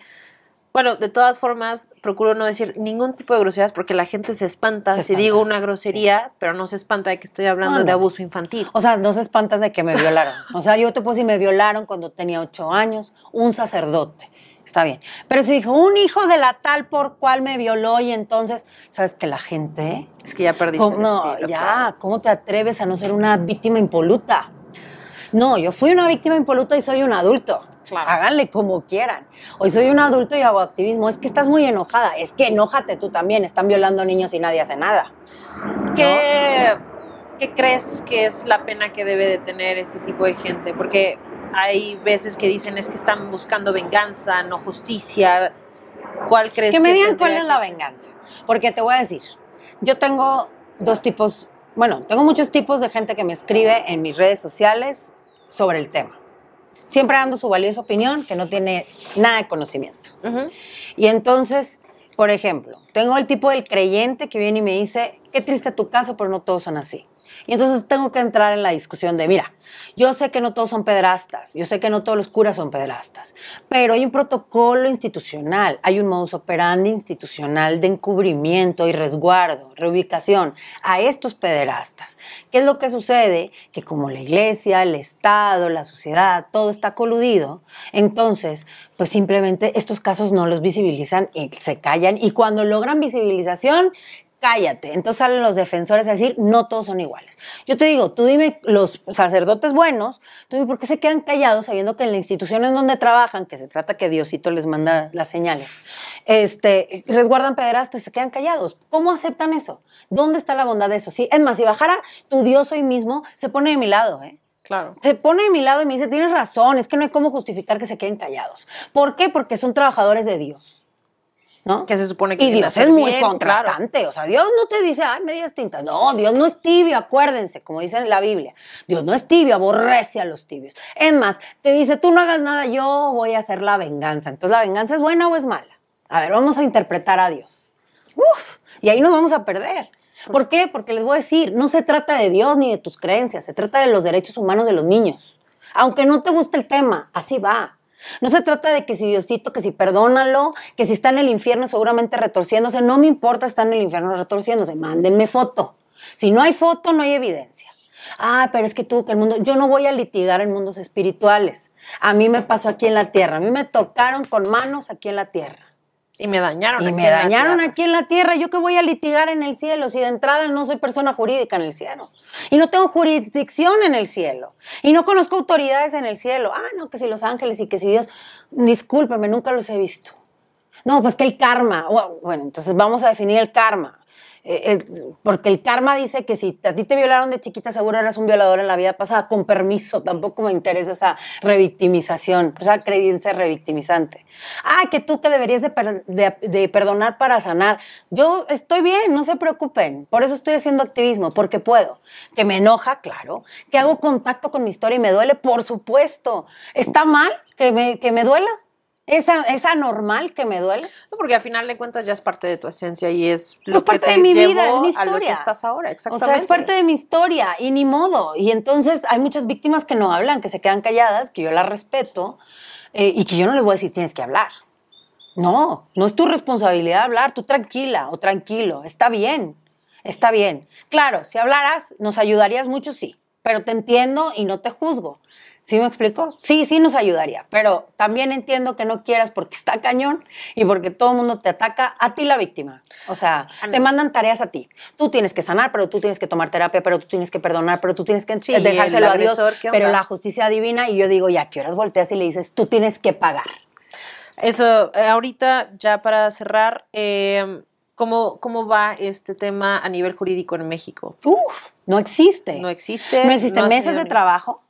bueno, de todas formas, procuro no decir ningún tipo de groserías porque la gente se espanta Se si espanta, digo una grosería, pero no se espanta de que estoy hablando No, de abuso infantil. O sea, no se espantan de que me violaron. O sea, yo te puedo decir, me violaron cuando tenía ocho años, un sacerdote. Está bien. Pero si dijo, un hijo de la tal por cual me violó y entonces, ¿sabes que la gente... Es que ya perdiste ¿Cómo- el no, estilo, ya, claro. ¿cómo te atreves a no ser una víctima impoluta? No, yo fui una víctima impoluta y soy un adulto. Claro. Háganle como quieran. Hoy soy un adulto y hago activismo. Es que estás muy enojada. Es que enójate tú también. Están violando niños y nadie hace nada. ¿Qué, qué crees que es la pena que debe de tener este tipo de gente? Porque hay veces que dicen es que están buscando venganza, no justicia. ¿Cuál crees que me digan cuál es que la venganza. Porque te voy a decir, yo tengo dos tipos, bueno, tengo muchos tipos de gente que me escribe en mis redes sociales sobre el tema. Siempre dando su valiosa opinión que no tiene nada de conocimiento. Ujú. Y entonces, por ejemplo, tengo el tipo del creyente que viene y me dice, qué triste tu caso, pero no todos son así. Y entonces tengo que entrar en la discusión de, mira, yo sé que no todos son pederastas, yo sé que no todos los curas son pederastas, pero hay un protocolo institucional, hay un modus operandi institucional de encubrimiento y resguardo, reubicación a estos pederastas. ¿Qué es lo que sucede? Que como la iglesia, el Estado, la sociedad, todo está coludido, entonces, pues simplemente estos casos no los visibilizan y se callan y cuando logran visibilización, cállate. Entonces salen los defensores a decir, no todos son iguales. Yo te digo, tú dime, los sacerdotes buenos, tú dime, ¿por qué se quedan callados sabiendo que en la institución en donde trabajan, que se trata que Diosito les manda las señales, este, resguardan pederastas, se quedan callados? ¿Cómo aceptan eso? ¿Dónde está la bondad de eso? Sí, es más, si bajara tu Dios hoy mismo, se pone de mi lado, ¿eh? Claro. se pone de mi lado y me dice, tienes razón, es que no hay cómo justificar que se queden callados. ¿Por qué? Porque son trabajadores de Dios. ¿No? Que se supone que y Dios es muy bien, contrastante. O sea, Dios no te dice, ay, medias tintas. No, Dios no es tibio, acuérdense, como dice en la Biblia. Dios no es tibio, aborrece a los tibios. Es más, te dice, tú no hagas nada, yo voy a hacer la venganza. Entonces, ¿la venganza es buena o es mala? A ver, vamos a interpretar a Dios. Uf, y ahí nos vamos a perder. ¿Por qué? Porque les voy a decir, no se trata de Dios ni de tus creencias, se trata de los derechos humanos de los niños. Aunque no te guste el tema, así va. No se trata de que si Diosito, que si perdónalo, que si está en el infierno seguramente retorciéndose. No me importa estar en el infierno retorciéndose. Mándenme foto. Si no hay foto, no hay evidencia. Ah, pero es que tú, que el mundo. Yo no voy a litigar en mundos espirituales. A mí me pasó aquí en la tierra. A mí me tocaron con manos aquí en la tierra. Y me dañaron. Y aquí me en la dañaron tierra. aquí en la tierra. ¿Yo qué voy a litigar en el cielo si de entrada no soy persona jurídica en el cielo? Y no tengo jurisdicción en el cielo. Y no conozco autoridades en el cielo. Ah, no, que si los ángeles y que si Dios. Discúlpeme, nunca los he visto. No, pues que el karma. Bueno, entonces vamos a definir el karma. Eh, eh, porque el karma dice que si a ti te violaron de chiquita, seguro eras un violador en la vida pasada. Con permiso, tampoco me interesa esa revictimización, esa creencia revictimizante. Ah, que tú que deberías de, per- de- de perdonar para sanar. Yo estoy bien, no se preocupen. Por eso estoy haciendo activismo, porque puedo. Que me enoja, claro. Que hago contacto con mi historia y me duele, por supuesto. ¿Está mal que me, que me duela? ¿Es, a- ¿Es anormal que me duele? No, porque al final de cuentas ya es parte de tu esencia y es lo que parte te de mi llevó vida, es mi a lo que historia. estás ahora, O exactamente. sea, es parte de mi historia y ni modo. Y entonces hay muchas víctimas que no hablan, que se quedan calladas, que yo las respeto eh, y que yo no les voy a decir tienes que hablar. No, no es tu responsabilidad hablar, tú tranquila o tranquilo, está bien, está bien. Claro, si hablaras, nos ayudarías mucho, sí, pero te entiendo y no te juzgo. ¿Sí me explico? Sí, sí nos ayudaría, pero también entiendo que no quieras porque está cañón y porque todo el mundo te ataca a ti la víctima. O sea, te mandan tareas a ti. Tú tienes que sanar, pero tú tienes que tomar terapia, pero tú tienes que perdonar, pero tú tienes que Sí, dejárselo a Dios. agresor, ¿qué Pero la justicia divina y yo digo, ya, ¿qué horas volteas y le dices, tú tienes que pagar? Eso, eh, ahorita ya para cerrar, eh, ¿cómo, ¿cómo va este tema a nivel jurídico en México? Uf, no existe. No existe. No existen tenido de trabajo,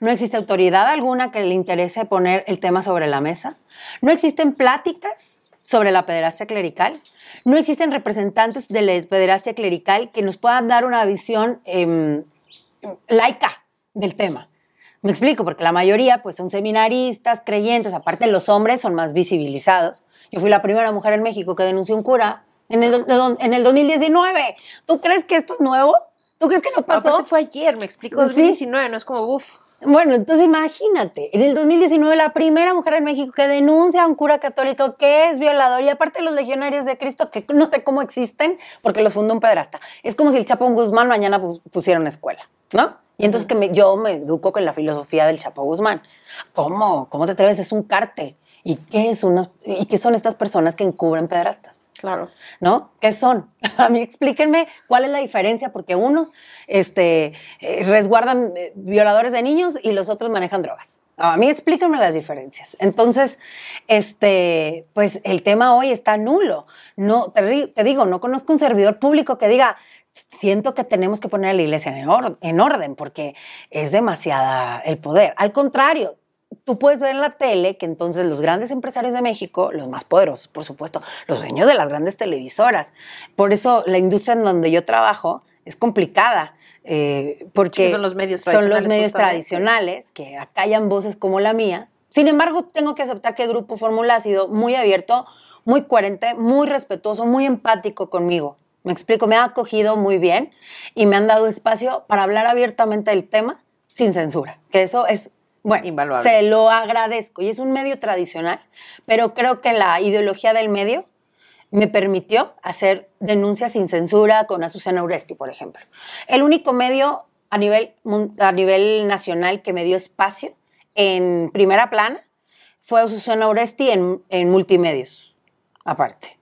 no existe autoridad alguna que le interese poner el tema sobre la mesa, no existen pláticas sobre la pederastia clerical, no existen representantes de la pederastia clerical que nos puedan dar una visión em, laica del tema. Me explico, porque la mayoría pues son seminaristas, creyentes, aparte los hombres son más visibilizados. Yo fui la primera mujer en México que denunció un cura en el, do- en el 2019. ¿Tú crees que esto es nuevo? ¿Tú crees que no pasó? Aparte fue ayer, me explico, Sí. 2019, no es como, uff. Bueno, entonces imagínate, en el 2019 la primera mujer en México que denuncia a un cura católico que es violador y aparte los legionarios de Cristo que no sé cómo existen porque los fundó un pedrasta. Es como si el Chapo Guzmán mañana pu- pusiera una escuela, ¿no? Y entonces que me- yo me educo con la filosofía del Chapo Guzmán. ¿Cómo? ¿Cómo te atreves? Es un cártel. ¿Y qué, es ¿Y qué son estas personas que encubren pedrastas? Claro. ¿no? ¿Qué son? *laughs* A mí explíquenme cuál es la diferencia, porque unos este, eh, resguardan eh, violadores de niños y los otros manejan drogas. A mí explíquenme las diferencias. Entonces, este, pues el tema hoy está nulo. No, te, te digo, no conozco un servidor público que diga, siento que tenemos que poner a la iglesia en, en orden, porque es demasiada el poder. Al contrario, tú puedes ver en la tele que entonces los grandes empresarios de México, los más poderosos, por supuesto, los dueños de las grandes televisoras. Por eso la industria en donde yo trabajo es complicada. eh, porque son los medios son los tradicionales, medios tradicionales que acallan voces como la mía. Sin embargo, tengo que aceptar que el Grupo Fórmula ha sido muy abierto, muy coherente, muy respetuoso, muy empático conmigo. Me explico, me ha acogido muy bien y me han dado espacio para hablar abiertamente del tema sin censura, que eso es, bueno, Invaluable. se lo agradezco y es un medio tradicional, pero creo que la ideología del medio me permitió hacer denuncias sin censura con Azucena Uresti, por ejemplo. El único medio a nivel, a nivel nacional que me dio espacio en primera plana fue Azucena Uresti en, en multimedios, aparte.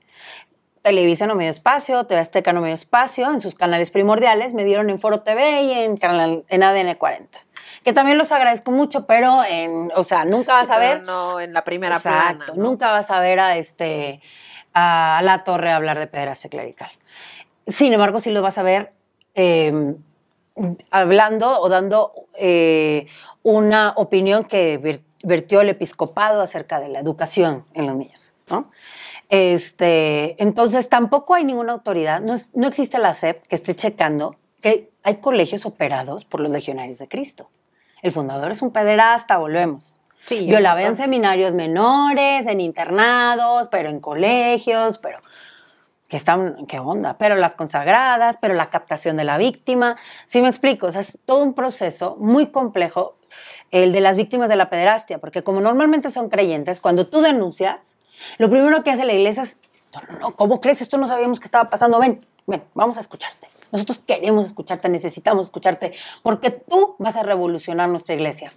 Televisa no me dio espacio, TV Azteca no me dio espacio, en sus canales primordiales me dieron en Foro TV y en, canal, en ADN 40. Que también los agradezco mucho, pero en, o sea, nunca vas Sí, a ver No, en la primera Exacto, plana. ¿no? nunca vas a ver a este a la torre hablar de pederastia clerical. Sin embargo, sí lo vas a ver eh, hablando o dando eh, una opinión que ver- vertió el episcopado acerca de la educación en los niños. ¿no? Este, entonces, tampoco hay ninguna autoridad, no, es- no existe la SEP que esté checando que hay colegios operados por los legionarios de Cristo. El fundador es un pederasta, volvemos. Sí, Violaba en seminarios menores, en internados, pero en colegios, pero que están, qué onda, pero las consagradas, pero la captación de la víctima. Sí me explico, o sea, es todo un proceso muy complejo el de las víctimas de la pederastia, porque como normalmente son creyentes, cuando tú denuncias, lo primero que hace la iglesia es, no, no, no, ¿cómo crees? Esto no sabíamos que estaba pasando, ven, ven, vamos a escucharte. Nosotros queremos escucharte, necesitamos escucharte, porque tú vas a revolucionar nuestra iglesia.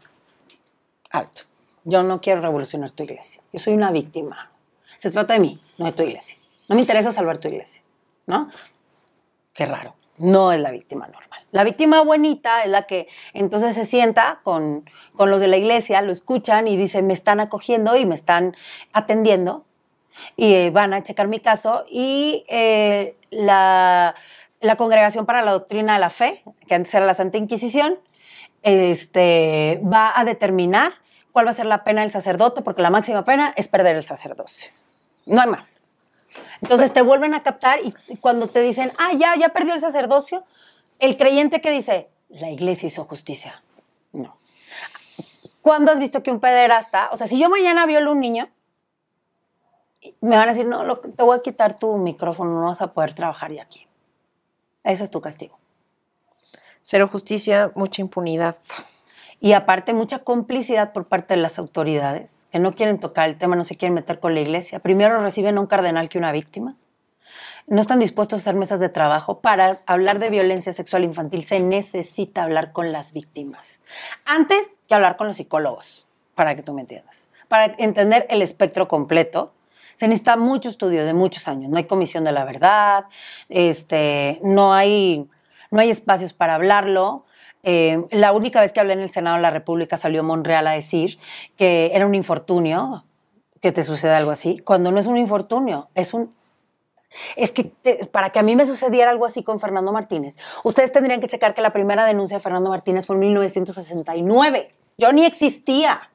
Alto. Yo no quiero revolucionar tu iglesia. Yo soy una víctima. Se trata de mí, no de tu iglesia. No me interesa salvar tu iglesia, ¿no? Qué raro. No es la víctima normal. La víctima bonita es la que entonces se sienta con, con los de la iglesia, lo escuchan y dicen, me están acogiendo y me están atendiendo y eh, van a checar mi caso y eh, la, la Congregación para la Doctrina de la Fe, que antes era la Santa Inquisición, este, va a determinar cuál va a ser la pena del sacerdote, porque la máxima pena es perder el sacerdocio. No hay más. Entonces te vuelven a captar y cuando te dicen, ah, ya, ya perdió el sacerdocio, el creyente que dice, la iglesia hizo justicia. No. ¿Cuándo has visto que un pederasta, o sea, si yo mañana violo a un niño, me van a decir, no, lo- te voy a quitar tu micrófono, no vas a poder trabajar ya aquí. Ese es tu castigo. Cero justicia, mucha impunidad. Y aparte, mucha complicidad por parte de las autoridades, que no quieren tocar el tema, no se quieren meter con la iglesia. Primero reciben a un cardenal que una víctima. No están dispuestos a hacer mesas de trabajo. Para hablar de violencia sexual infantil se necesita hablar con las víctimas. Antes que hablar con los psicólogos, para que tú me entiendas. Para entender el espectro completo, se necesita mucho estudio de muchos años. No hay comisión de la verdad, este, no, hay, no hay espacios para hablarlo. Eh, la única vez que hablé en el Senado de la República salió Monreal a decir que era un infortunio que te suceda algo así, cuando no es un infortunio, es un... Es que para que a mí me sucediera algo así con Fernando Martínez, ustedes tendrían que checar que la primera denuncia de Fernando Martínez fue en 1969. Yo ni existía.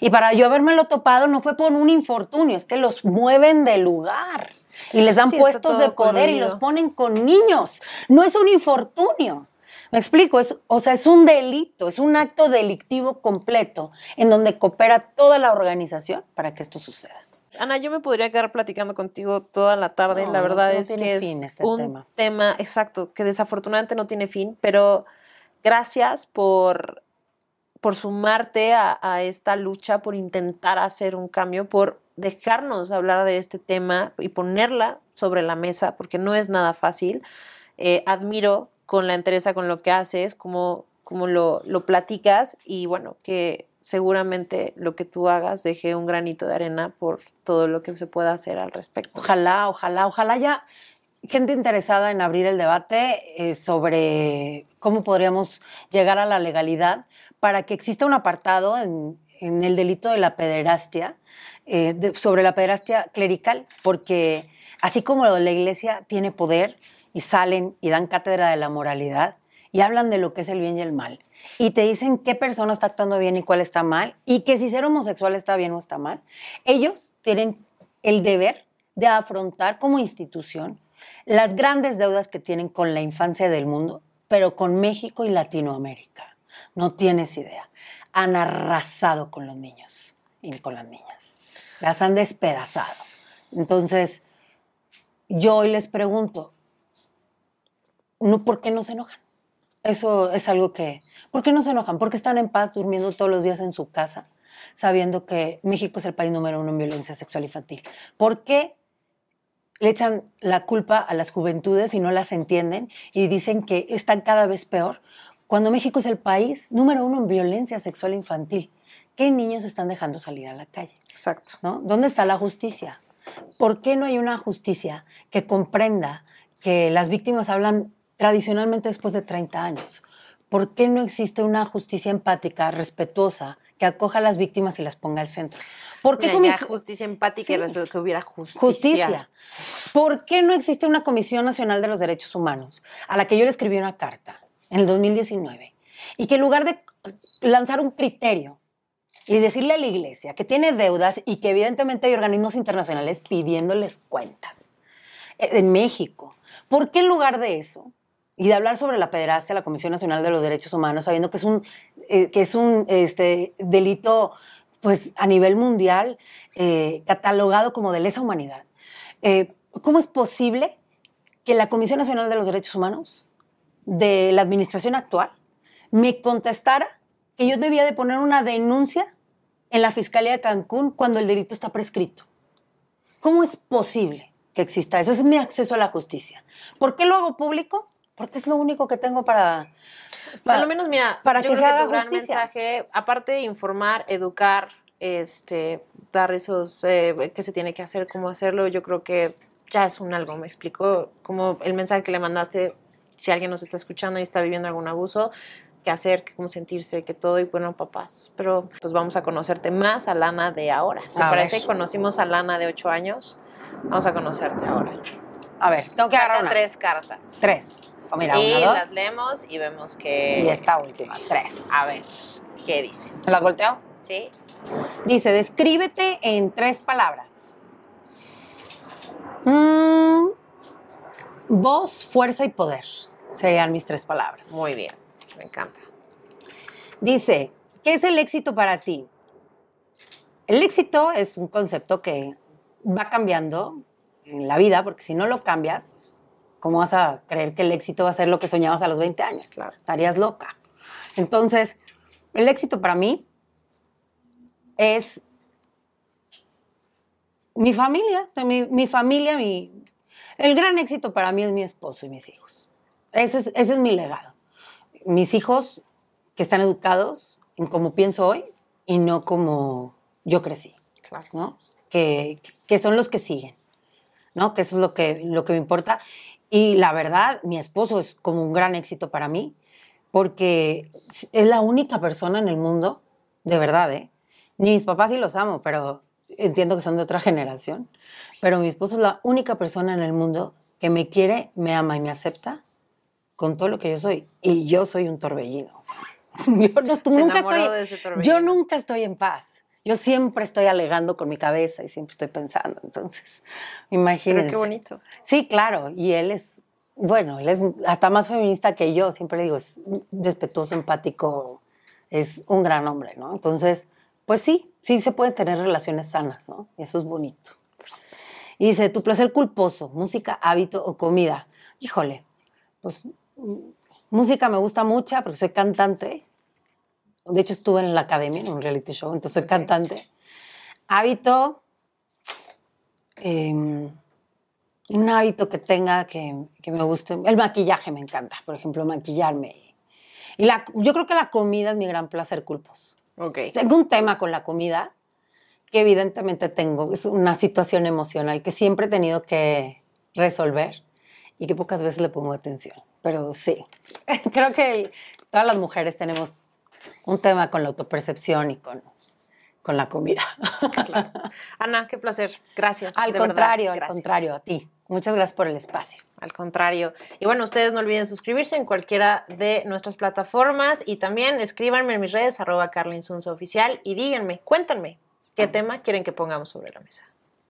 Y para yo lo topado no fue por un infortunio, es que los mueven de lugar y les dan puestos de poder y los ponen con niños. No es un infortunio. Me explico, es, o sea, es un delito, es un acto delictivo completo en donde coopera toda la organización para que esto suceda. Ana, yo me podría quedar platicando contigo toda la tarde. la verdad es que es este un tema. tema, exacto, que desafortunadamente no tiene fin, pero gracias por por sumarte a, esta lucha, por intentar hacer un cambio, por dejarnos hablar de este tema y ponerla sobre la mesa, porque no es nada fácil. Eh, admiro con la entereza con lo que haces, como, como lo, lo platicas y bueno, que seguramente lo que tú hagas deje un granito de arena por todo lo que se pueda hacer al respecto. Ojalá, ojalá, ojalá ya gente interesada en abrir el debate eh, sobre cómo podríamos llegar a la legalidad para que exista un apartado en, el delito de la pederastia, eh, sobre la pederastia clerical, porque así como la iglesia tiene poder y salen y dan cátedra de la moralidad y hablan de lo que es el bien y el mal, y te dicen qué persona está actuando bien y cuál está mal, y que si ser homosexual está bien o está mal, ellos tienen el deber de afrontar como institución las grandes deudas que tienen con la infancia del mundo, pero con México y Latinoamérica. No tienes idea. Han arrasado con los niños y con las niñas. Las han despedazado. Entonces, yo hoy les pregunto, ¿no, ¿por qué no se enojan? Eso es algo que... ¿Por qué no se enojan? Porque están en paz durmiendo todos los días en su casa, sabiendo que México es el país número uno en violencia sexual infantil. ¿Por qué le echan la culpa a las juventudes y no las entienden y dicen que están cada vez peor? Cuando México es el país número uno en violencia sexual infantil, ¿qué niños están dejando salir a la calle? Exacto. ¿no? ¿Dónde está la justicia? ¿Por qué no hay una justicia que comprenda que las víctimas hablan tradicionalmente después de 30 años? ¿Por qué no existe una justicia empática, respetuosa, que acoja a las víctimas y las ponga al centro? ¿Por qué justicia empática y respeto, que hubiera justicia. Justicia. ¿Por qué no existe una Comisión Nacional de los Derechos Humanos a la que yo le escribí una carta en el 2019, y que en lugar de lanzar un criterio y decirle a la iglesia que tiene deudas y que evidentemente hay organismos internacionales pidiéndoles cuentas e, en México, ¿por qué en lugar de eso y de hablar sobre la pederastia, la Comisión Nacional de los Derechos Humanos, sabiendo que es un, eh, que es un este, delito pues, a nivel mundial eh, catalogado como de lesa humanidad, eh, ¿cómo es posible que la Comisión Nacional de los Derechos Humanos de la administración actual me contestara que yo debía de poner una denuncia en la Fiscalía de Cancún cuando el delito está prescrito. ¿Cómo es posible que exista eso? Ese es mi acceso a la justicia. ¿Por qué lo hago público? Porque es lo único que tengo para... para lo menos, mira, para que se haga tu gran mensaje, aparte de informar, educar, este, dar esos eh, que se tiene que hacer, cómo hacerlo, yo creo que ya es un algo, me explico, como el mensaje que le mandaste si alguien nos está escuchando y está viviendo algún abuso, qué hacer, cómo sentirse, que todo, y bueno, papás. Pero pues vamos a conocerte más a Lana de ahora. ¿Te parece? Conocimos a Lana de 8 años. Vamos a conocerte ahora. A ver, tengo que agarrar tres cartas. Tres. O mira, y las leemos y vemos que... Y esta última, tres. A ver, ¿qué dice? ¿Las volteo? Sí. Dice, descríbete en tres palabras. Mm, voz, fuerza y poder. Serían mis tres palabras. Muy bien, me encanta. Dice, ¿qué es el éxito para ti? El éxito es un concepto que va cambiando en la vida, porque si no lo cambias, pues, ¿cómo vas a creer que el éxito va a ser lo que soñabas a los 20 años? Estarías loca. Entonces, El éxito para mí es mi familia, mi, mi familia, mi, el gran éxito para mí es mi esposo y mis hijos. Ese es, ese es mi legado. Mis hijos que están educados en cómo pienso hoy y no como yo crecí, Claro. ¿no? Que, que son los que siguen, ¿no? Que eso es lo que, lo que me importa. Y la verdad, mi esposo es como un gran éxito para mí, porque es la única persona en el mundo, de verdad, ¿eh? Ni mis papás sí los amo, pero entiendo que son de otra generación. Pero mi esposo es la única persona en el mundo que me quiere, me ama y me acepta con todo lo que yo soy. Y yo soy un torbellino. o sea, *laughs* yo no- nunca estoy, yo nunca estoy en paz. Yo siempre estoy alegando con mi cabeza y siempre estoy pensando. Entonces, *laughs* imagínense. Pero qué bonito. Sí, claro. Y él es, bueno, él es hasta más feminista que yo. Siempre digo, es respetuoso, empático, es un gran hombre, ¿no? Entonces, pues sí, sí se pueden tener relaciones sanas, ¿no? Y eso es bonito. Y dice, tu placer culposo, música, hábito o comida. Híjole, pues mm, música me gusta mucha porque soy cantante. De hecho, estuve en la academia, en un reality show, entonces soy cantante. Hábito, em, un hábito que tenga que, que me guste. El maquillaje me encanta, por ejemplo, maquillarme. Y la, yo creo que la comida es mi gran placer culposo. Ok. Tengo un tema con la comida que evidentemente tengo, es una situación emocional que siempre he tenido que resolver y que pocas veces le pongo atención. Pero sí, *laughs* creo que todas las mujeres tenemos un tema con la autopercepción y con, con la comida. Ana, qué placer. Gracias. al de verdad, contrario, al contrario, a ti. Muchas gracias por el espacio. Al contrario. Y bueno, ustedes no olviden suscribirse en cualquiera de nuestras plataformas y también escríbanme en mis redes, arroba oficial, y díganme, cuéntanme, ¿qué tema quieren que pongamos sobre la mesa?